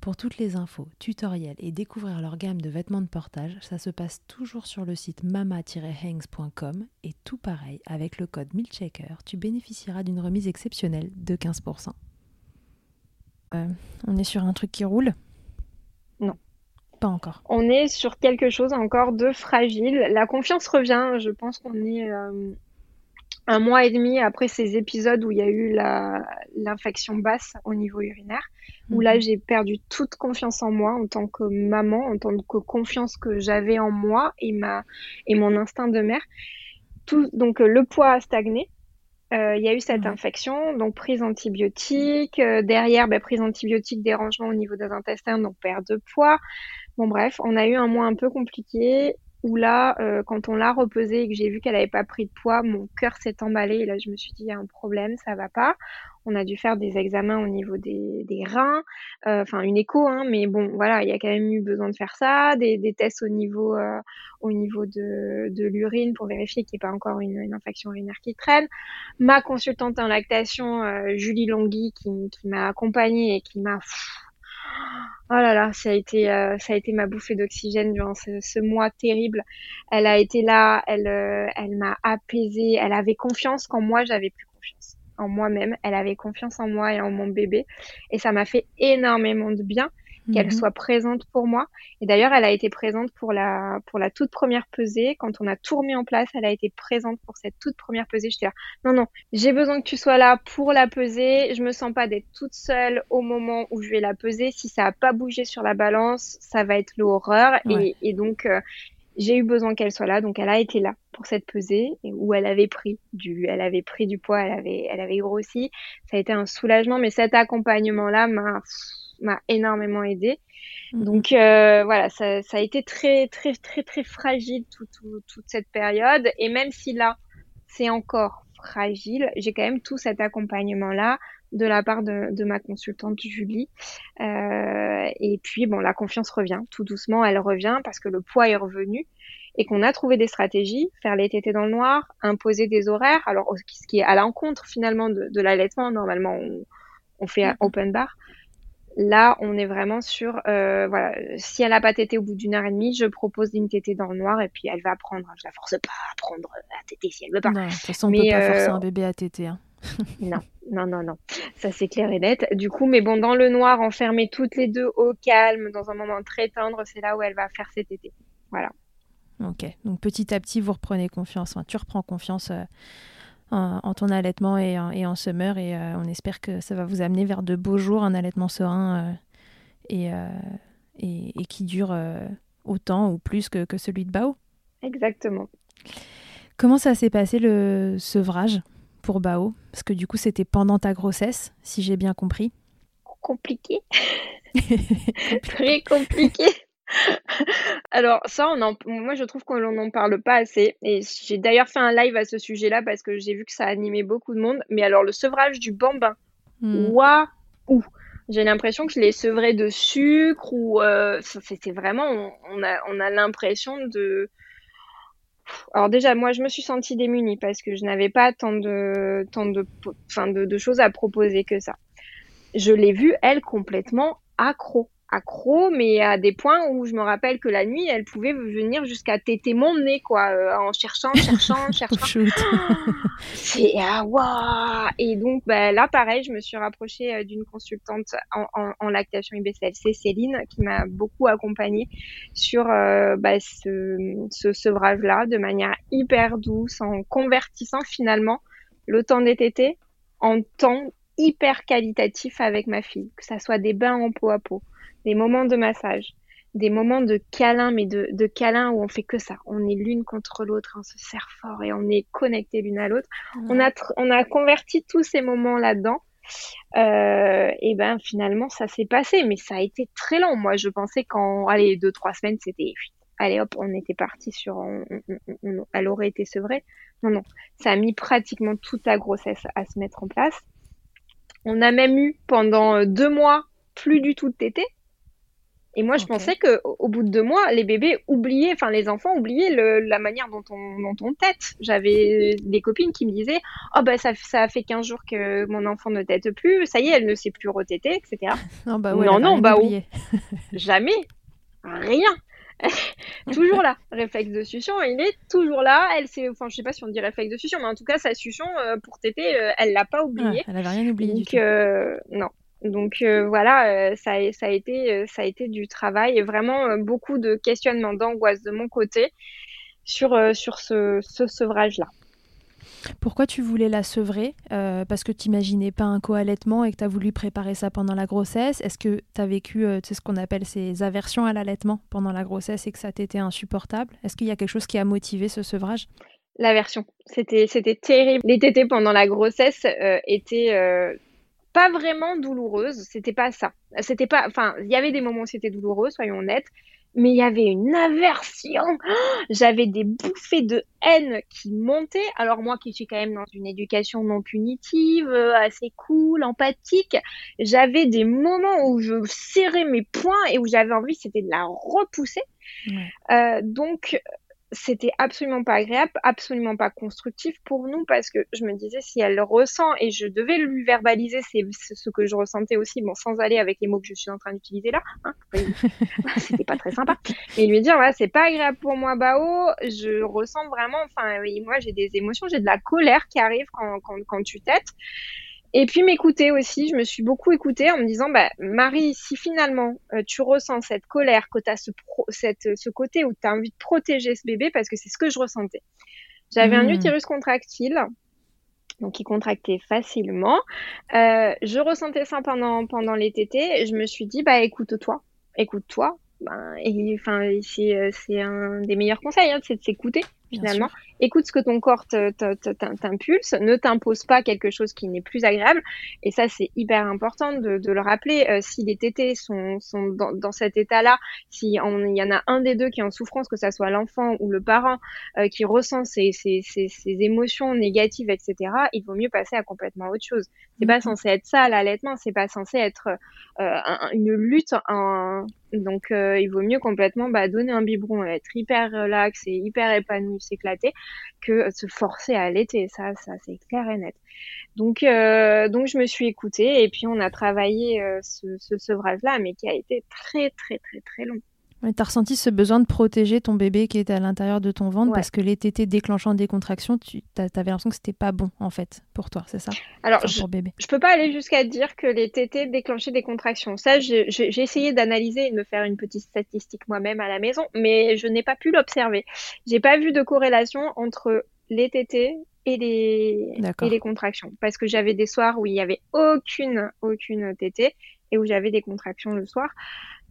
Pour toutes les infos, tutoriels et découvrir leur gamme de vêtements de portage, ça se passe toujours sur le site mama-hangs.com et tout pareil, avec le code MILCHECKER, tu bénéficieras d'une remise exceptionnelle de 15%. Euh, on est sur un truc qui roule? Non. Pas encore. On est sur quelque chose encore de fragile. La confiance revient. Je pense qu'on est euh, un mois et demi après ces épisodes où il y a eu l'infection basse au niveau urinaire, où là mhm. j'ai perdu toute confiance en moi en tant que maman, en tant que confiance que j'avais en moi et ma et mon instinct de mère. Tout, donc euh, le poids a stagné. Euh, il y a eu cette infection, donc prise antibiotique. Euh, derrière, ben, prise antibiotique, dérangement au niveau des intestins, donc perte de poids. Bon bref, on a eu un mois un peu compliqué où là, euh, quand on l'a repesée et que j'ai vu qu'elle n'avait pas pris de poids, mon cœur s'est emballé et là je me suis dit il y a un problème, ça va pas. On a dû faire des examens au niveau des, reins, euh, enfin une écho, hein, mais bon voilà, il y a quand même eu besoin de faire ça, des, tests au niveau euh, au niveau de, de l'urine pour vérifier qu'il n'y ait pas encore une, une, infection urinaire qui traîne. Ma consultante en lactation, Julie Longhi, qui, qui m'a accompagnée et qui m'a Oh là là, ça a été, euh, ça a été ma bouffée d'oxygène durant ce, mois terrible. Elle a été là, elle, euh, elle m'a apaisée. Elle avait confiance quand moi j'avais plus confiance en moi-même. Elle avait confiance en moi et en mon bébé, et ça m'a fait énormément de bien. Qu'elle Mhm. soit présente pour moi. Et d'ailleurs, elle a été présente pour la, pour la toute première pesée. Quand on a tout remis en place, elle a été présente pour cette toute première pesée. J'étais là, non, non, j'ai besoin que tu sois là pour la peser. Je me sens pas d'être toute seule au moment où je vais la peser. Si ça a pas bougé sur la balance, ça va être l'horreur. Ouais. Et, et donc, euh, j'ai eu besoin qu'elle soit là. Donc, elle a été là pour cette pesée où elle avait pris du, elle avait pris du poids, elle avait, elle avait grossi. Ça a été un soulagement. Mais cet accompagnement-là m'a, m'a énormément aidé. Mhm. Donc euh, voilà, ça, ça a été très très très très fragile tout, tout- toute cette période. Et même si là, c'est encore fragile, j'ai quand même tout cet accompagnement-là de la part de, de ma consultante Julie. Euh, et puis bon, la confiance revient tout doucement, elle revient parce que le poids est revenu et qu'on a trouvé des stratégies, faire les tétés dans le noir, imposer des horaires, alors ce qui est à l'encontre finalement de, de l'allaitement. Normalement, on, on fait un open bar. Là, on est vraiment sur, euh, voilà, si elle a pas tété au bout d'une heure et demie, je propose une tétée dans le noir et puis elle va prendre. Je la force pas à prendre à téter si elle veut pas. Non, de toute façon, on Mais, peut pas forcer euh, un bébé à téter. hein. Non, non, non, non. Ça, c'est clair et net. Du coup, mais bon, dans le noir, enfermées toutes les deux au calme, dans un moment très tendre, c'est là où elle va faire ses tétés. Voilà. Ok, donc petit à petit, vous reprenez confiance. Enfin, tu reprends confiance euh, en, en ton allaitement et en, et en summer. Et euh, on espère que ça va vous amener vers de beaux jours, un allaitement serein euh, et, euh, et, et qui dure autant ou plus que, que celui de Bao. Exactement. Comment ça s'est passé le sevrage pour Bao? Parce que du coup, c'était pendant ta grossesse, si j'ai bien compris. Compliqué. Très compliqué. Alors ça, on en, moi je trouve qu'on n'en parle pas assez. Et j'ai d'ailleurs fait un live à ce sujet-là parce que j'ai vu que ça animait beaucoup de monde. Mais alors le sevrage du bambin, Hmm. waouh J'ai l'impression que je l'ai sevré de sucre ou euh, c'était vraiment, on, on a, on a l'impression de. Alors déjà, moi je me suis sentie démunie parce que je n'avais pas tant de, tant de, enfin de, de choses à proposer que ça. Je l'ai vue elle complètement accro, accro, mais à des points où je me rappelle que la nuit, elle pouvait venir jusqu'à téter mon nez quoi, euh, en cherchant, cherchant, cherchant. C'est ah waouh Et donc bah, là pareil, je me suis rapprochée euh, d'une consultante en, en, en lactation IBCLC, Céline, qui m'a beaucoup accompagnée sur euh, bah, ce, ce sevrage-là de manière hyper douce, en convertissant finalement le temps des tétés en temps hyper qualitatif avec ma fille, que ça soit des bains en peau à peau, des moments de massage, des moments de câlin, mais de, de câlin où on fait que ça. On est l'une contre l'autre, on se serre fort et on est connectés l'une à l'autre. On a, tr- on a converti tous ces moments là-dedans. Euh, et ben finalement ça s'est passé, mais ça a été très long. Moi je pensais qu'en allez deux trois semaines c'était allez hop on était parti sur on- on- on- on- elle aurait été sevrée. Non non, ça a mis pratiquement toute la grossesse à se mettre en place. On a même eu pendant euh, deux mois plus du tout de tété. Et moi, je pensais que au bout de deux mois, les bébés oubliaient, enfin les enfants oubliaient le- la manière dont on, dont on tète. J'avais des copines qui me disaient, oh bah ça, ça fait 15 jours que mon enfant ne tète plus, ça y est, elle ne sait plus retéter, etc. Non, bah ouais, Non, non, bah oublié. Jamais, rien. toujours là. Réflexe de succion, il est toujours là. Elle sait, enfin je sais pas si on dit réflexe de succion, mais en tout cas sa succion euh, pour téter, euh, elle l'a pas oublié. Ah, elle avait rien oublié du Donc tout. euh, non. Donc euh, voilà, euh, ça, a, ça a été euh, ça a été du travail et vraiment beaucoup de questionnements, d'angoisse de mon côté sur sur ce, ce sevrage là. Pourquoi tu voulais la sevrer? Parce que tu n'imaginais pas un co-allaitement et que tu as voulu préparer ça pendant la grossesse? Est-ce que tu as vécu ce qu'on appelle ces aversions à l'allaitement pendant la grossesse et que ça t'était insupportable? Est-ce qu'il y a quelque chose qui a motivé ce sevrage? L'aversion, c'était c'était terrible. Les tétés pendant la grossesse étaient pas vraiment douloureuses. C'était pas ça. C'était pas. Enfin, il y avait des moments où c'était douloureux, soyons honnêtes. Mais il y avait une aversion. Oh, J'avais des bouffées de haine qui montaient. Alors moi qui suis quand même dans une éducation non punitive, euh, assez cool, empathique, j'avais des moments où je serrais mes poings et où j'avais envie, c'était de la repousser. Euh, donc c'était absolument pas agréable, absolument pas constructif pour nous parce que je me disais si elle le ressent et je devais lui verbaliser c'est ce que je ressentais aussi, bon sans aller avec les mots que je suis en train d'utiliser là, hein, c'était pas très sympa, et lui dire voilà c'est pas agréable pour moi Bao, je ressens vraiment, enfin oui, moi j'ai des émotions, j'ai de la colère qui arrive quand quand, quand tu têtes et puis m'écouter aussi. Je me suis beaucoup écoutée en me disant, bah, Marie, si finalement euh, tu ressens cette colère, que tu as ce, cette, ce côté où tu as envie de protéger ce bébé, parce que c'est ce que je ressentais. J'avais un hmm. utérus contractile, donc qui contractait facilement. Euh, je ressentais ça pendant, pendant les tétés. Je me suis dit, bah écoute-toi, écoute-toi. Ben, et enfin, c'est, euh, c'est un des meilleurs conseils, hein, c'est de s'écouter finalement. Écoute ce que ton corps t'impulse, ne t'impose pas quelque chose qui n'est plus agréable. Et ça, c'est hyper important de, de le rappeler. Euh, si les tétés sont, sont dans, dans cet état-là, si il y en a un des deux qui est en souffrance, que ça soit l'enfant ou le parent euh, qui ressent ces, ces, ces, ces, émotions négatives, etc., il vaut mieux passer à complètement autre chose. C'est pas mm-hmm. censé être ça l'allaitement, c'est pas censé être euh, une lutte. En... Donc, il vaut mieux complètement bah, donner un biberon, être hyper relax et hyper épanoui s'éclater que se forcer à allaiter. Ça, ça c'est clair et net. Donc, euh, donc je me suis écoutée et puis on a travaillé euh, ce, ce sevrage-là, mais qui a été très, très, très, très long. Tu as ressenti ce besoin de protéger ton bébé qui était à l'intérieur de ton ventre parce que les tétés déclenchant des contractions, tu avais l'impression que c'était pas bon en fait pour toi, c'est ça? Alors, je, bébé. je peux pas aller jusqu'à dire que les tétés déclenchaient des contractions. Ça, j'ai essayé d'analyser et de me faire une petite statistique moi-même à la maison, mais je n'ai pas pu l'observer. J'ai pas vu de corrélation entre les tétés et les, et les contractions parce que j'avais des soirs où il y avait aucune aucune tétée et où j'avais des contractions le soir.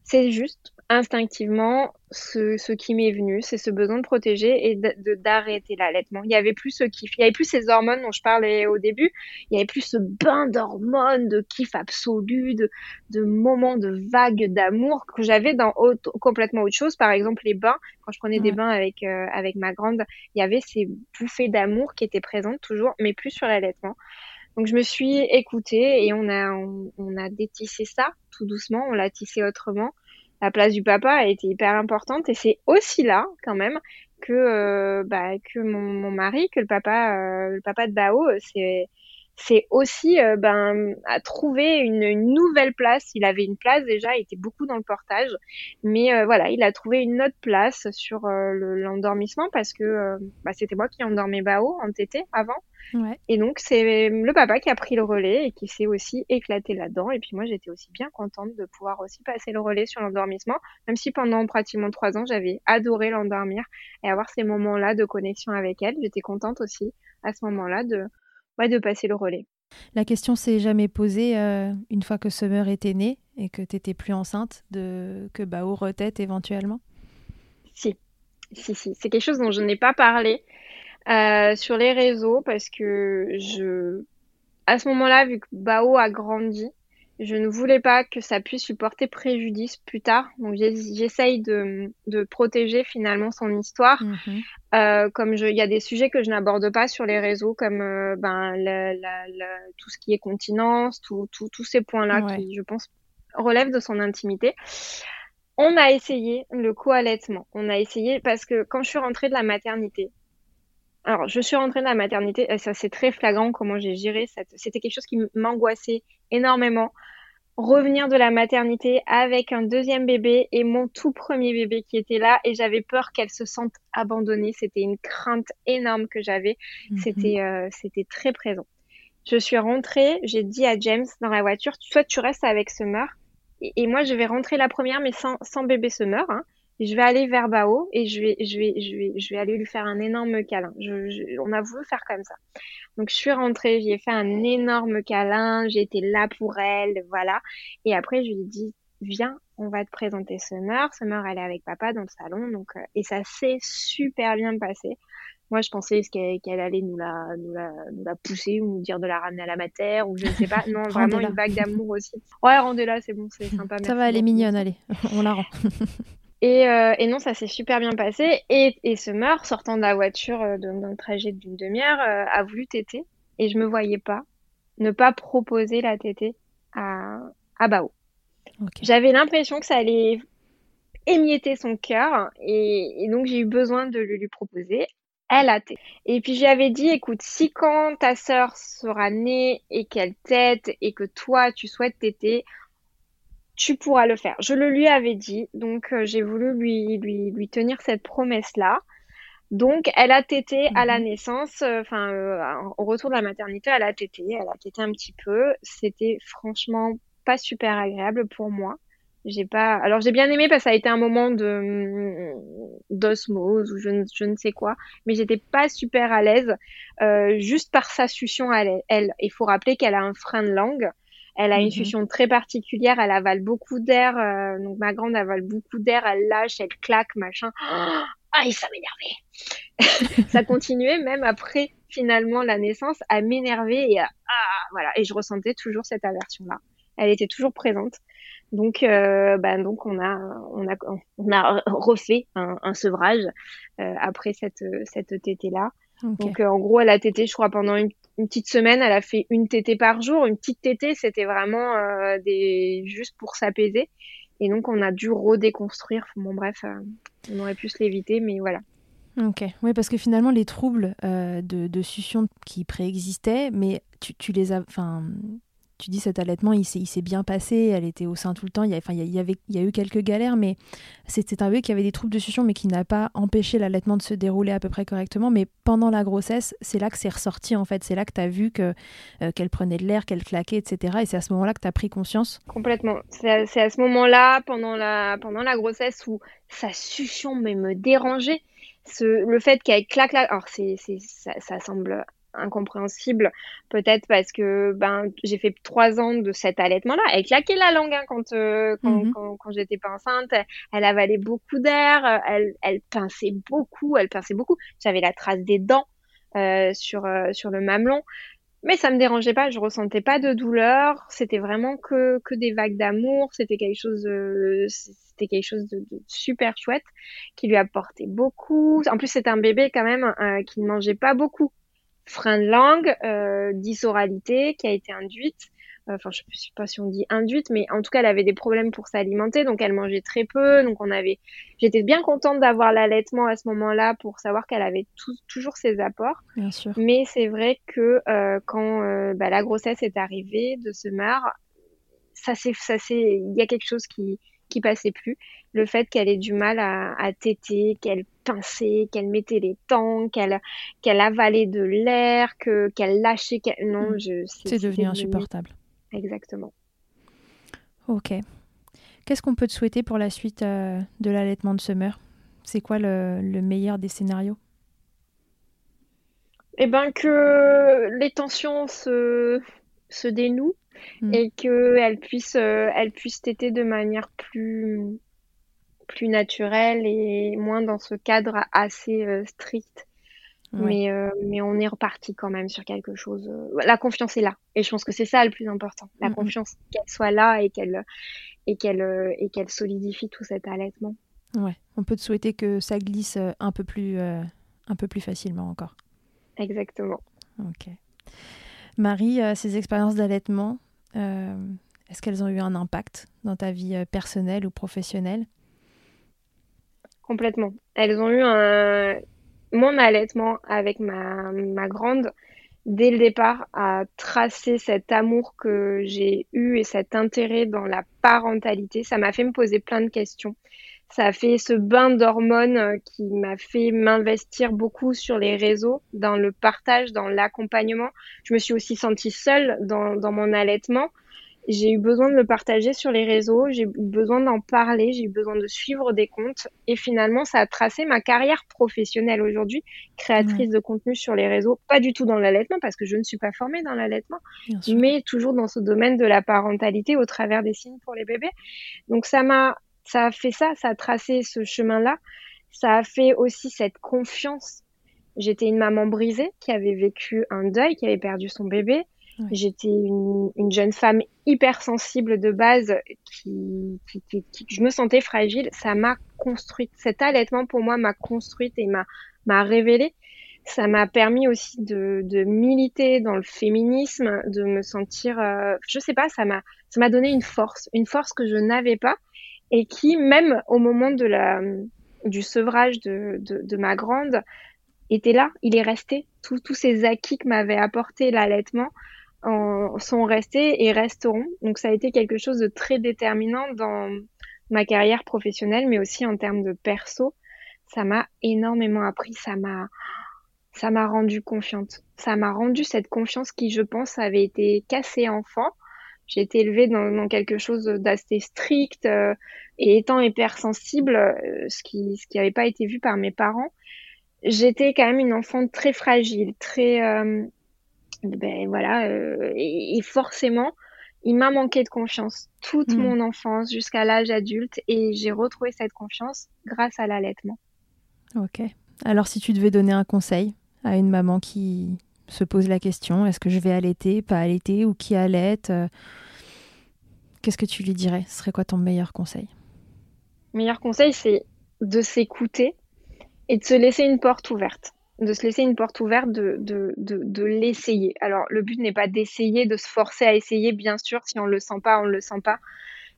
C'est juste instinctivement ce, ce qui m'est venu, c'est ce besoin de protéger et de d'arrêter l'allaitement. Il y avait plus ce kiff, il y avait plus ces hormones dont je parlais au début, il y avait plus ce bain d'hormones, de kiff absolu, de, de moments de vagues d'amour que j'avais dans complètement autre chose. Par exemple, les bains, quand je prenais des bains avec, euh, avec ma grande, il y avait ces bouffées d'amour qui étaient présentes toujours, mais plus sur l'allaitement. Donc je me suis écoutée et on a, on, a détissé ça tout doucement, on l'a tissé autrement. La place du papa a été hyper importante et c'est aussi là quand même que euh, bah, que mon, mari, que le papa, euh, le papa de Bao, c'est c'est aussi euh, ben à trouver une, une, nouvelle place. Il avait une place déjà, il était beaucoup dans le portage, mais euh, voilà, il a trouvé une autre place sur euh, l'endormissement parce que bah, c'était moi qui endormais Bao en tété avant. Ouais. Et donc c'est le papa qui a pris le relais et qui s'est aussi éclaté là-dedans. Et puis moi j'étais aussi bien contente de pouvoir aussi passer le relais sur l'endormissement, même si pendant pratiquement trois ans j'avais adoré l'endormir et avoir ces moments-là de connexion avec elle. J'étais contente aussi à ce moment-là de de passer le relais. La question s'est jamais posée euh, une fois que Summer était née et que tu n'étais plus enceinte, de que Bao retête éventuellement? Si, si, si. C'est quelque chose dont je n'ai pas parlé euh, sur les réseaux parce que je, à ce moment-là, vu que Bao a grandi, je ne voulais pas que ça puisse lui porter préjudice plus tard. Donc j'essaye de, de, protéger finalement son histoire. Mhm. Euh, comme il y a des sujets que je n'aborde pas sur les réseaux, comme euh, ben la, la, tout ce qui est continence, tous ces points-là qui, je pense, relèvent de son intimité. On a essayé le co-allaitement. On a essayé parce que quand je suis rentrée de la maternité, alors je suis rentrée de la maternité, ça c'est très flagrant comment j'ai géré. C'était quelque chose qui m'angoissait énormément. Revenir de la maternité avec un deuxième bébé et mon tout premier bébé qui était là et j'avais peur qu'elle se sente abandonnée. C'était une crainte énorme que j'avais. Mhm. C'était euh, c'était très présent. Je suis rentrée, j'ai dit à James dans la voiture, soit tu restes avec Summer et, et moi je vais rentrer la première mais sans, sans bébé Summer. Hein je vais aller vers Bao et je vais, je vais, je vais, je vais aller lui faire un énorme câlin. Je, on a voulu faire comme ça. Donc je suis rentrée, j'ai fait un énorme câlin, j'ai été là pour elle, voilà. Et après je lui ai dit, viens, on va te présenter Summer. Summer, elle est avec papa dans le salon, donc euh, et ça s'est super bien passé. Moi, je pensais qu'elle allait nous la, nous, la, nous la pousser ou nous dire de la ramener à la matière ou je ne sais pas. Non, vraiment une vague d'amour aussi. Ouais, rendez-la, c'est bon, c'est sympa. Ça va, elle est mignonne, allez, on la rend. Et, euh, et, non, ça s'est super bien passé. Et, et Summer, sortant de la voiture euh, d'un trajet d'une demi-heure, euh, a voulu téter. Et je me voyais pas ne pas proposer la tétée à, à Bao. J'avais l'impression que ça allait émietter son cœur. Et, et donc, j'ai eu besoin de le lui proposer. Elle a tété. Et puis, j'avais dit, écoute, si quand ta sœur sera née et qu'elle tète et que toi, tu souhaites téter, tu pourras le faire. Je le lui avais dit, donc euh, j'ai voulu lui, lui, lui tenir cette promesse-là. Donc, elle a tété à la Mhm. naissance, euh, enfin, euh, au retour de la maternité, elle a tété, elle a tété un petit peu. C'était franchement pas super agréable pour moi. J'ai pas, alors j'ai bien aimé parce que ça a été un moment de d'osmose ou je ne, je ne sais quoi, mais j'étais pas super à l'aise, euh, juste par sa succion à elle. elle. Il faut rappeler qu'elle a un frein de langue. Elle a une Mhm. succion très particulière, elle avale beaucoup d'air, euh, donc ma grande avale beaucoup d'air, elle lâche, elle claque, machin. Ah, et ça m'énervait. ça continuait même après finalement la naissance à m'énerver et à ah voilà et je ressentais toujours cette aversion là. Elle était toujours présente. Donc euh, ben donc on a on a on a refait un, un sevrage euh, après cette cette tétée là. Donc euh, en gros elle a tété je crois pendant une, une petite semaine, elle a fait une tétée par jour, une petite tétée, c'était vraiment euh, juste pour s'apaiser. Et donc on a dû redéconstruire. Bon bref, euh, on aurait pu se l'éviter, mais voilà. Ok, oui, parce que finalement, les troubles euh, de, de succion qui préexistaient, mais tu, tu les as. Tu dis cet allaitement, il s'est bien passé, elle était au sein tout le temps, il y a, il y, a- eu quelques galères, mais c'était un bébé qui avait des troubles de succion, mais qui n'a pas empêché l'allaitement de se dérouler à peu près correctement. Mais pendant la grossesse, c'est là que c'est ressorti, en fait. C'est là que tu as vu euh, qu'elle prenait de l'air, qu'elle claquait, etc. Et c'est à ce moment-là que tu as pris conscience. Complètement. C'est à, ce moment-là, pendant la, grossesse, où sa succion mais me dérangeait. Le fait qu'elle claque la... Alors, ça, ça semble incompréhensible, peut-être parce que ben, j'ai fait trois ans de cet allaitement-là. Elle claquait la langue hein, quand, euh, quand, Mhm. quand, quand j'étais pas enceinte. Elle, avalait beaucoup d'air, euh, elle, elle pinçait beaucoup, elle pinçait beaucoup. J'avais la trace des dents euh, sur, euh, sur le mamelon. Mais ça me dérangeait pas, je ressentais pas de douleur, c'était vraiment que, que des vagues d'amour, c'était quelque chose de, c'était quelque chose de, de super chouette qui lui apportait beaucoup. En plus, c'était un bébé quand même euh, qui ne mangeait pas beaucoup. Frein de langue, euh, dysoralité qui a été induite. Euh, Enfin, je sais pas si on dit induite, mais en tout cas, elle avait des problèmes pour s'alimenter, donc elle mangeait très peu. Donc on avait, j'étais bien contente d'avoir l'allaitement à ce moment-là pour savoir qu'elle avait tout- toujours ses apports. Bien sûr. Mais c'est vrai que euh, quand euh, bah, la grossesse est arrivée de ce mar, ça c'est ça c'est il y a quelque chose qui qui passait plus. Le fait qu'elle ait du mal à, à téter, qu'elle pinçait, qu'elle mettait les dents, qu'elle qu'elle avalait de l'air, que qu'elle lâchait, non, Mm. je C'est devenu insupportable. Exactement. Ok. Qu'est-ce qu'on peut te souhaiter pour la suite euh, de l'allaitement de Summer? C'est quoi le, le meilleur des scénarios? Eh ben que les tensions se se dénouent Mm. et que elle puisse euh, elle puisse téter de manière plus plus naturelle et moins dans ce cadre assez euh, strict. Mais euh, mais on est reparti quand même sur quelque chose. euh, La confiance est là et je pense que c'est ça le plus important. La confiance qu'elle soit là et qu'elle et qu'elle euh, et qu'elle solidifie tout cet allaitement. Ouais. On peut te souhaiter que ça glisse euh, un peu plus, euh, un peu plus facilement encore. Exactement. Ok. Marie, euh, ces expériences d'allaitement, euh, est-ce qu'elles ont eu un impact dans ta vie euh, personnelle ou professionnelle? Complètement. Elles ont eu un... Mon allaitement avec ma, ma grande, dès le départ, a tracé cet amour que j'ai eu et cet intérêt dans la parentalité. Ça m'a fait me poser plein de questions. Ça a fait ce bain d'hormones euh, qui m'a fait m'investir beaucoup sur les réseaux, dans le partage, dans l'accompagnement. Je me suis aussi sentie seule dans, dans mon allaitement. J'ai eu besoin de le partager sur les réseaux, j'ai eu besoin d'en parler, j'ai eu besoin de suivre des comptes et finalement ça a tracé ma carrière professionnelle aujourd'hui, créatrice de contenu sur les réseaux, pas du tout dans l'allaitement parce que je ne suis pas formée dans l'allaitement, mais toujours dans ce domaine de la parentalité au travers des signes pour les bébés. Donc ça m'a ça a fait ça, ça a tracé ce chemin-là, ça a fait aussi cette confiance. J'étais une maman brisée qui avait vécu un deuil, qui avait perdu son bébé. Ouais. J'étais une, une jeune femme hypersensible de base qui, qui, qui, qui- je me sentais fragile. Ça m'a construite. Cet allaitement pour moi m'a construite et m'a m'a révélée. Ça m'a permis aussi de, de militer dans le féminisme, de me sentir, euh, je sais pas, ça m'a ça m'a donné une force, une force que je n'avais pas et qui même au moment de la du sevrage de, de, de ma grande était là, il est resté. Tous ces acquis que m'avait apporté l'allaitement en- sont restés et resteront. Donc ça a été quelque chose de très déterminant dans ma carrière professionnelle, mais aussi en termes de perso. ça m'a énormément appris, ça m'a ça m'a rendu confiante. Ça m'a rendu cette confiance qui, je pense, avait été cassée enfant. J'ai été élevée dans, quelque chose d'assez strict euh, et étant hypersensible, euh, ce qui ce qui n'avait pas été vu par mes parents. J'étais quand même une enfant très fragile, très euh, ben voilà, et, forcément, il m'a manqué de confiance toute hmm. mon enfance jusqu'à l'âge adulte et j'ai retrouvé cette confiance grâce à l'allaitement. Ok. Alors si tu devais donner un conseil à une maman qui se pose la question, est-ce que je vais allaiter, pas allaiter, ou qui allaite, euh, qu'est-ce que tu lui dirais? Ce serait quoi ton meilleur conseil? Meilleur conseil, c'est de s'écouter et de se laisser une porte ouverte. De se laisser une porte ouverte, de, de, de, l'essayer. Alors, le but n'est pas d'essayer, de se forcer à essayer, bien sûr. Si on ne le sent pas, on ne le sent pas.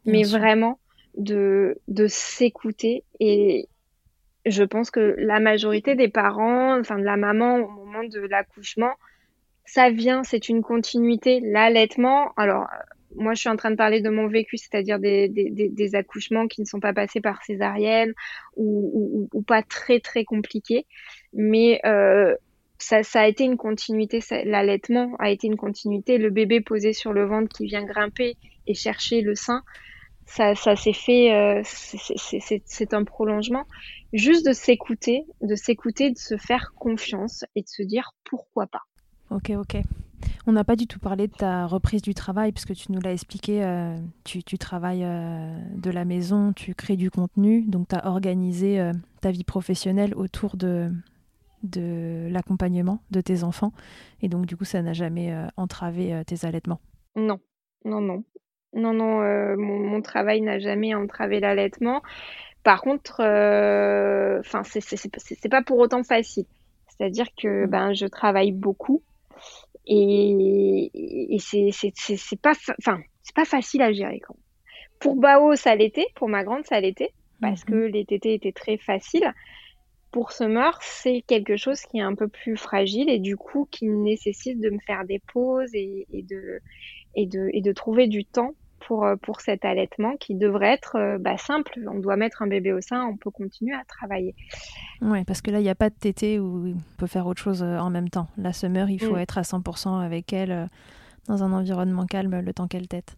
mais vraiment de, de s'écouter et, je pense que la majorité des parents, enfin de la maman au moment de l'accouchement, ça vient, c'est une continuité. L'allaitement, alors euh, moi je suis en train de parler de mon vécu, c'est-à-dire des, accouchements qui ne sont pas passés par césarienne ou, pas très très compliqués, mais euh, ça, a été une continuité, l'allaitement a été une continuité, le bébé posé sur le ventre qui vient grimper et chercher le sein, ça, ça s'est fait, euh, c'est un prolongement juste de s'écouter, de s'écouter, de se faire confiance et de se dire pourquoi pas. Ok, ok. On n'a pas du tout parlé de ta reprise du travail, puisque tu nous l'as expliqué, euh, tu, travailles euh, de la maison, tu crées du contenu, donc tu as organisé euh, ta vie professionnelle autour de, de l'accompagnement de tes enfants, et donc du coup ça n'a jamais entravé tes allaitements. Non, non, non. Non, non, mon, mon, travail n'a jamais entravé l'allaitement. Par contre, euh, enfin, c'est pas pour autant facile. C'est-à-dire que mm. ben, je travaille beaucoup et, et c'est pas, enfin, c'est pas facile à gérer. Quand Pour Bao, ça l'était. Pour ma grande, ça l'était parce que mm-hmm. les tétés étaient très faciles. Pour Summer, c'est quelque chose qui est un peu plus fragile et du coup qui nécessite de me faire des pauses et, et de, et, de, et de trouver du temps pour, euh, pour cet allaitement qui devrait être euh, bah, simple. On doit mettre un bébé au sein, on peut continuer à travailler. Oui, parce que là, il n'y a pas de tété où on peut faire autre chose euh, en même temps. La semeur, il faut mm. être à 100% avec elle dans un environnement calme le temps qu'elle tète.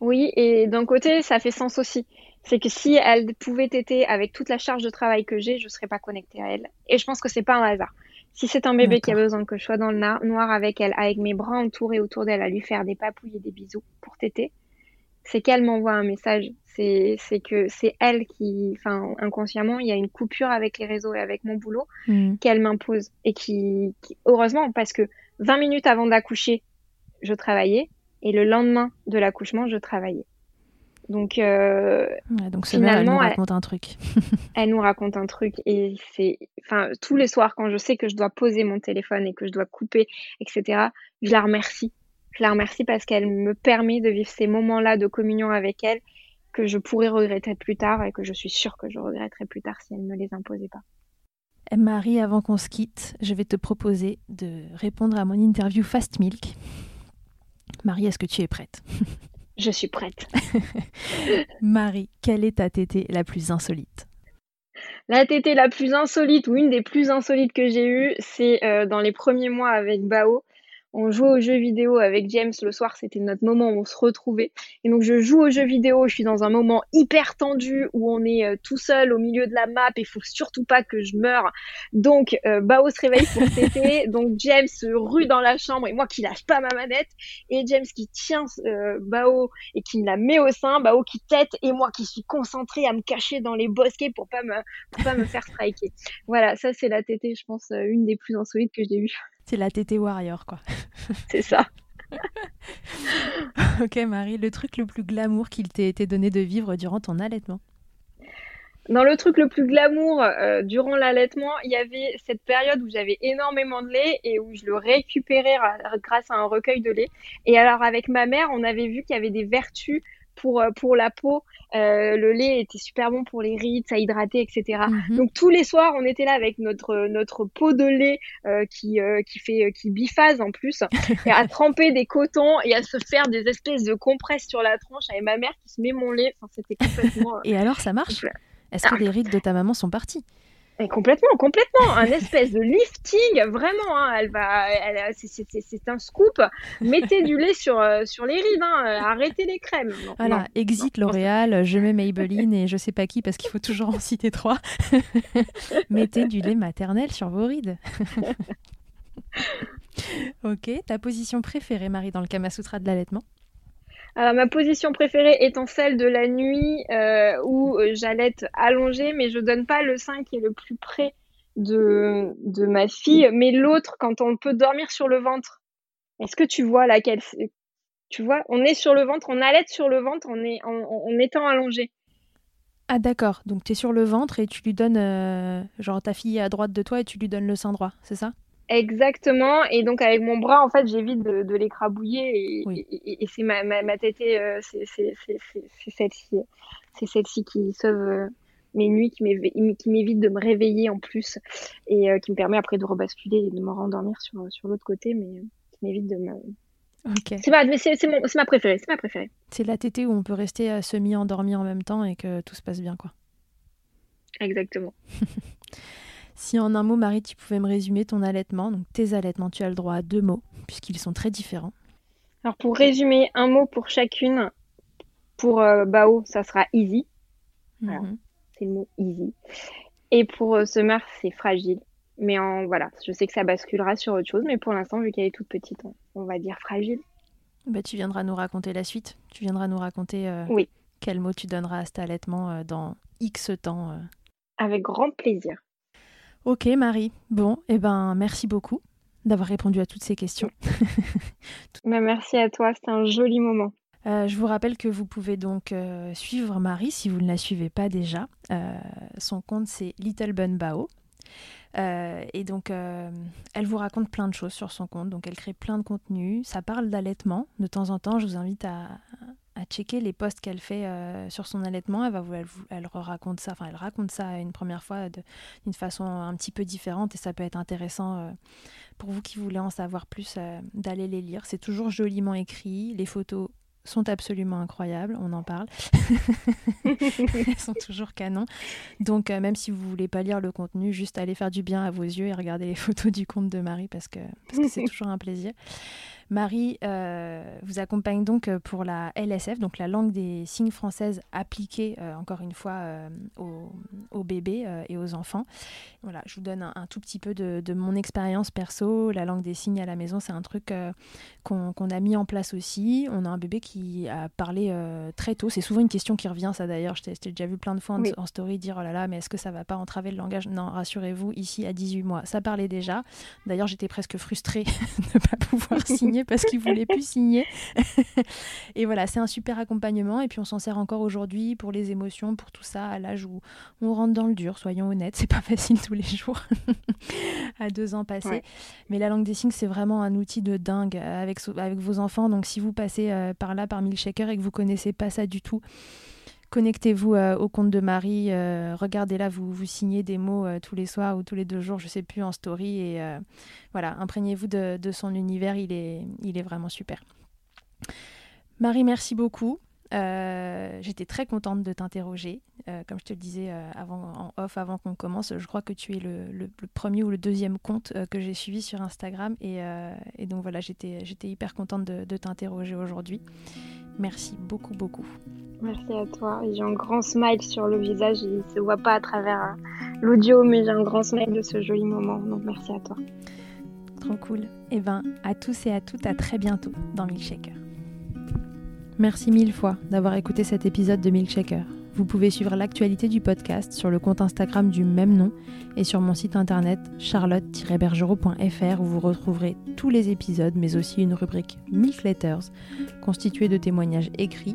Oui, et d'un côté, ça fait sens aussi. C'est que si elle pouvait téter avec toute la charge de travail que j'ai, je ne serais pas connectée à elle. Et je pense que c'est pas un hasard. Si c'est un bébé qui a besoin que je sois dans le noir avec elle, avec mes bras entourés autour d'elle, à lui faire des papouilles et des bisous pour téter, c'est qu'elle m'envoie un message. C'est que c'est elle qui, enfin, inconsciemment, il y a une coupure avec les réseaux et avec mon boulot mm. qu'elle m'impose. Et qui, heureusement, parce que 20 minutes avant d'accoucher, je travaillais. Et le lendemain de l'accouchement, je travaillais. Donc, euh, donc finalement, elle nous raconte un truc. elle nous raconte un truc et c'est, enfin, tous les soirs quand je sais que je dois poser mon téléphone et que je dois couper, etc. Je la remercie la remercie parce qu'elle me permet de vivre ces moments-là de communion avec elle que je pourrais regretter plus tard et que je suis sûre que je regretterai plus tard si elle ne me les imposait pas. Marie, avant qu'on se quitte, je vais te proposer de répondre à mon interview Fast Milk. Marie, est-ce que tu es prête? Je suis prête. Marie, quelle est ta tétée la plus insolite? La tétée la plus insolite ou une des plus insolites que j'ai eues, c'est euh, dans les premiers mois avec Bao on jouait aux jeux vidéo avec James le soir, c'était notre moment où on se retrouvait. Et donc je joue aux jeux vidéo, je suis dans un moment hyper tendu où on est euh, tout seul au milieu de la map et il faut surtout pas que je meure. Donc euh, Bao se réveille pour téter, donc James se rue dans la chambre et moi qui lâche pas ma manette et James qui tient euh, Bao et qui me la met au sein, Bao qui tête et moi qui suis concentrée à me cacher dans les bosquets pour pas me pour pas me faire striker. Voilà, ça c'est la tétée, je pense une des plus insolites que j'ai eues. C'est la TT Warrior, quoi. C'est ça. ok, Marie, le truc le plus glamour qu'il t'ait été donné de vivre durant ton allaitement dans le truc le plus glamour euh, durant l'allaitement, il y avait cette période où j'avais énormément de lait et où je le récupérais grâce à un recueil de lait. Et alors avec ma mère, on avait vu qu'il y avait des vertus pour, euh, pour la peau. Euh, le lait était super bon pour les rides, ça hydratait, etc. Mhm. Donc tous les soirs, on était là avec notre notre pot de lait euh, qui qui fait qui biphase en plus, et à tremper des cotons et à se faire des espèces de compresses sur la tronche avec ma mère qui se met mon lait. Enfin, c'était complètement. et alors, ça marche? Est-ce que les rides de ta maman sont parties? Complètement, complètement. Un espèce de lifting, vraiment. Hein, elle va, elle, c'est un scoop. Mettez du lait sur, euh, sur les rides. Hein, euh, arrêtez les crèmes. voilà, exit L'Oréal, je mets Maybelline et je sais pas qui parce qu'il faut toujours en citer trois. Mettez du lait maternel sur vos rides. ok, ta position préférée, Marie, dans le Kama Sutra de l'allaitement? Alors, ma position préférée étant celle de la nuit euh, où euh, j'allaite allongée, mais je donne pas le sein qui est le plus près de, de ma fille, mais l'autre quand on peut dormir sur le ventre. Est-ce que tu vois laquelle Tu vois, on est sur le ventre, on allaite sur le ventre on est, en, étant allongé. Ah d'accord, donc tu es sur le ventre et tu lui donnes, euh, genre ta fille est à droite de toi et tu lui donnes le sein droit, c'est ça? Exactement. Et donc avec mon bras, en fait, j'évite de, de l'écrabouiller et, et, c'est ma, ma, euh, c'est celle-ci, c'est celle-ci qui sauve euh, mes nuits, qui m'évite de me réveiller en plus et euh, qui me permet après de rebasculer et de me rendormir sur, sur l'autre côté, mais qui m'évite de me. Okay. C'est ma, ma préférée, c'est ma préférée. C'est la tétée où on peut rester semi-endormi en même temps et que tout se passe bien, quoi. Exactement. Si en un mot, Marie, tu pouvais me résumer ton allaitement, donc tes allaitements, tu as le droit à deux mots, puisqu'ils sont très différents. Alors pour résumer, un mot pour chacune, pour euh, Bao, ça sera easy. Mhm. C'est le mot easy. Et pour euh, Summer, c'est fragile. Mais en, voilà, je sais que ça basculera sur autre chose, mais pour l'instant, vu qu'elle est toute petite, on, va dire fragile. Bah, tu viendras nous raconter la suite. Tu viendras nous raconter euh, oui. quel mot tu donneras à cet allaitement dans X temps. Avec grand plaisir. Ok Marie, bon, eh ben merci beaucoup d'avoir répondu à toutes ces questions. Bah, merci à toi, c'était un joli moment. Euh, je vous rappelle que vous pouvez donc euh, suivre Marie si vous ne la suivez pas déjà. Euh, son compte c'est Little Bun Bao. et donc, elle vous raconte plein de choses sur son compte. Donc, elle crée plein de contenus. Ça parle d'allaitement. De temps en temps, je vous invite à, à checker les posts qu'elle fait euh, sur son allaitement. Elle, va, elle, elle, raconte ça, enfin elle raconte ça une première fois d'une façon un petit peu différente et ça peut être intéressant euh, pour vous qui voulez en savoir plus euh, d'aller les lire. C'est toujours joliment écrit, les photos sont absolument incroyables, on en parle. Elles sont toujours canon. Donc même si vous voulez pas lire le contenu, juste allez faire du bien à vos yeux et regarder les photos du compte de Marie parce que parce que c'est toujours un plaisir. Marie euh, vous accompagne donc euh, pour la LSF, donc la langue des signes française appliquée, euh, encore une fois, aux, bébés et aux enfants. Voilà, je vous donne un, tout petit peu de, mon expérience perso. La langue des signes à la maison, c'est un truc qu'on a mis en place aussi. On a un bébé qui a parlé très tôt. C'est souvent une question qui revient, ça d'ailleurs. Je t'ai déjà vu plein de fois en, story dire oh là là, mais est-ce que ça va pas entraver le langage? Non, rassurez-vous, ici à 18 mois, ça parlait déjà. D'ailleurs, j'étais presque frustrée de ne pas pouvoir signer parce qu'il voulait plus signer. et voilà, c'est un super accompagnement. Et puis on s'en sert encore aujourd'hui pour les émotions, pour tout ça, à l'âge où on rentre dans le dur, soyons honnêtes. C'est pas facile tous les jours à deux ans passés. Mais la langue des signes, c'est vraiment un outil de dingue avec, avec vos enfants. Donc si vous passez euh, par là, par Milkshaker, et que vous connaissez pas ça du tout, Connectez-vous euh, au compte de Marie, euh, regardez là, vous, signez des mots euh, tous les soirs ou tous les deux jours, je sais plus, en story. Et voilà, imprégnez-vous de, son univers, il est, vraiment super. Marie, merci beaucoup. J'étais très contente de t'interroger. comme je te le disais avant, en off, avant qu'on commence, je crois que tu es le, premier ou le deuxième compte que j'ai suivi sur Instagram. Et, donc voilà, j'étais hyper contente de t'interroger aujourd'hui. Merci beaucoup, beaucoup. Merci à toi. J'ai un grand smile sur le visage. Il ne se voit pas à travers euh, l'audio, mais j'ai un grand smile de ce joli moment. Donc merci à toi. Trop cool. Et eh ben, à tous et à toutes, à très bientôt dans Milkshaker. Merci mille fois d'avoir écouté cet épisode de Milkshaker. Vous pouvez suivre l'actualité du podcast sur le compte Instagram du même nom et sur mon site internet charlotte-bergerot.fr où vous retrouverez tous les épisodes mais aussi une rubrique Milk Letters constituée de témoignages écrits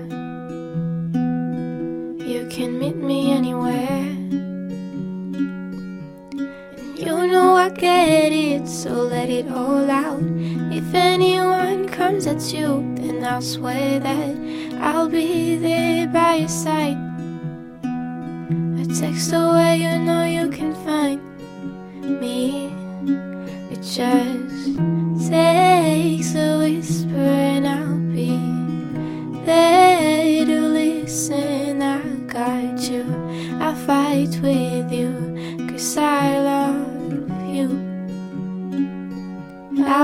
You can meet me anywhere. And you know I get it, so let it all out. If anyone comes at you, then I'll swear that I'll be there by your side. A text away, you know you can find me. It just takes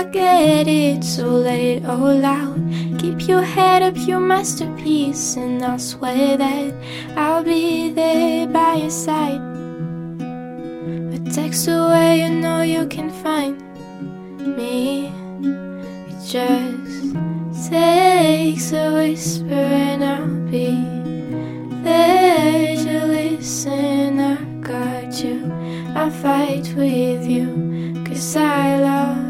I get it, so let it all out. Keep your head up, your masterpiece, and I'll swear that I'll be there by your side. A text away, you know you can find me. It just takes a whisper, and I'll be there to listen. I got you, I'll fight with you, cause I love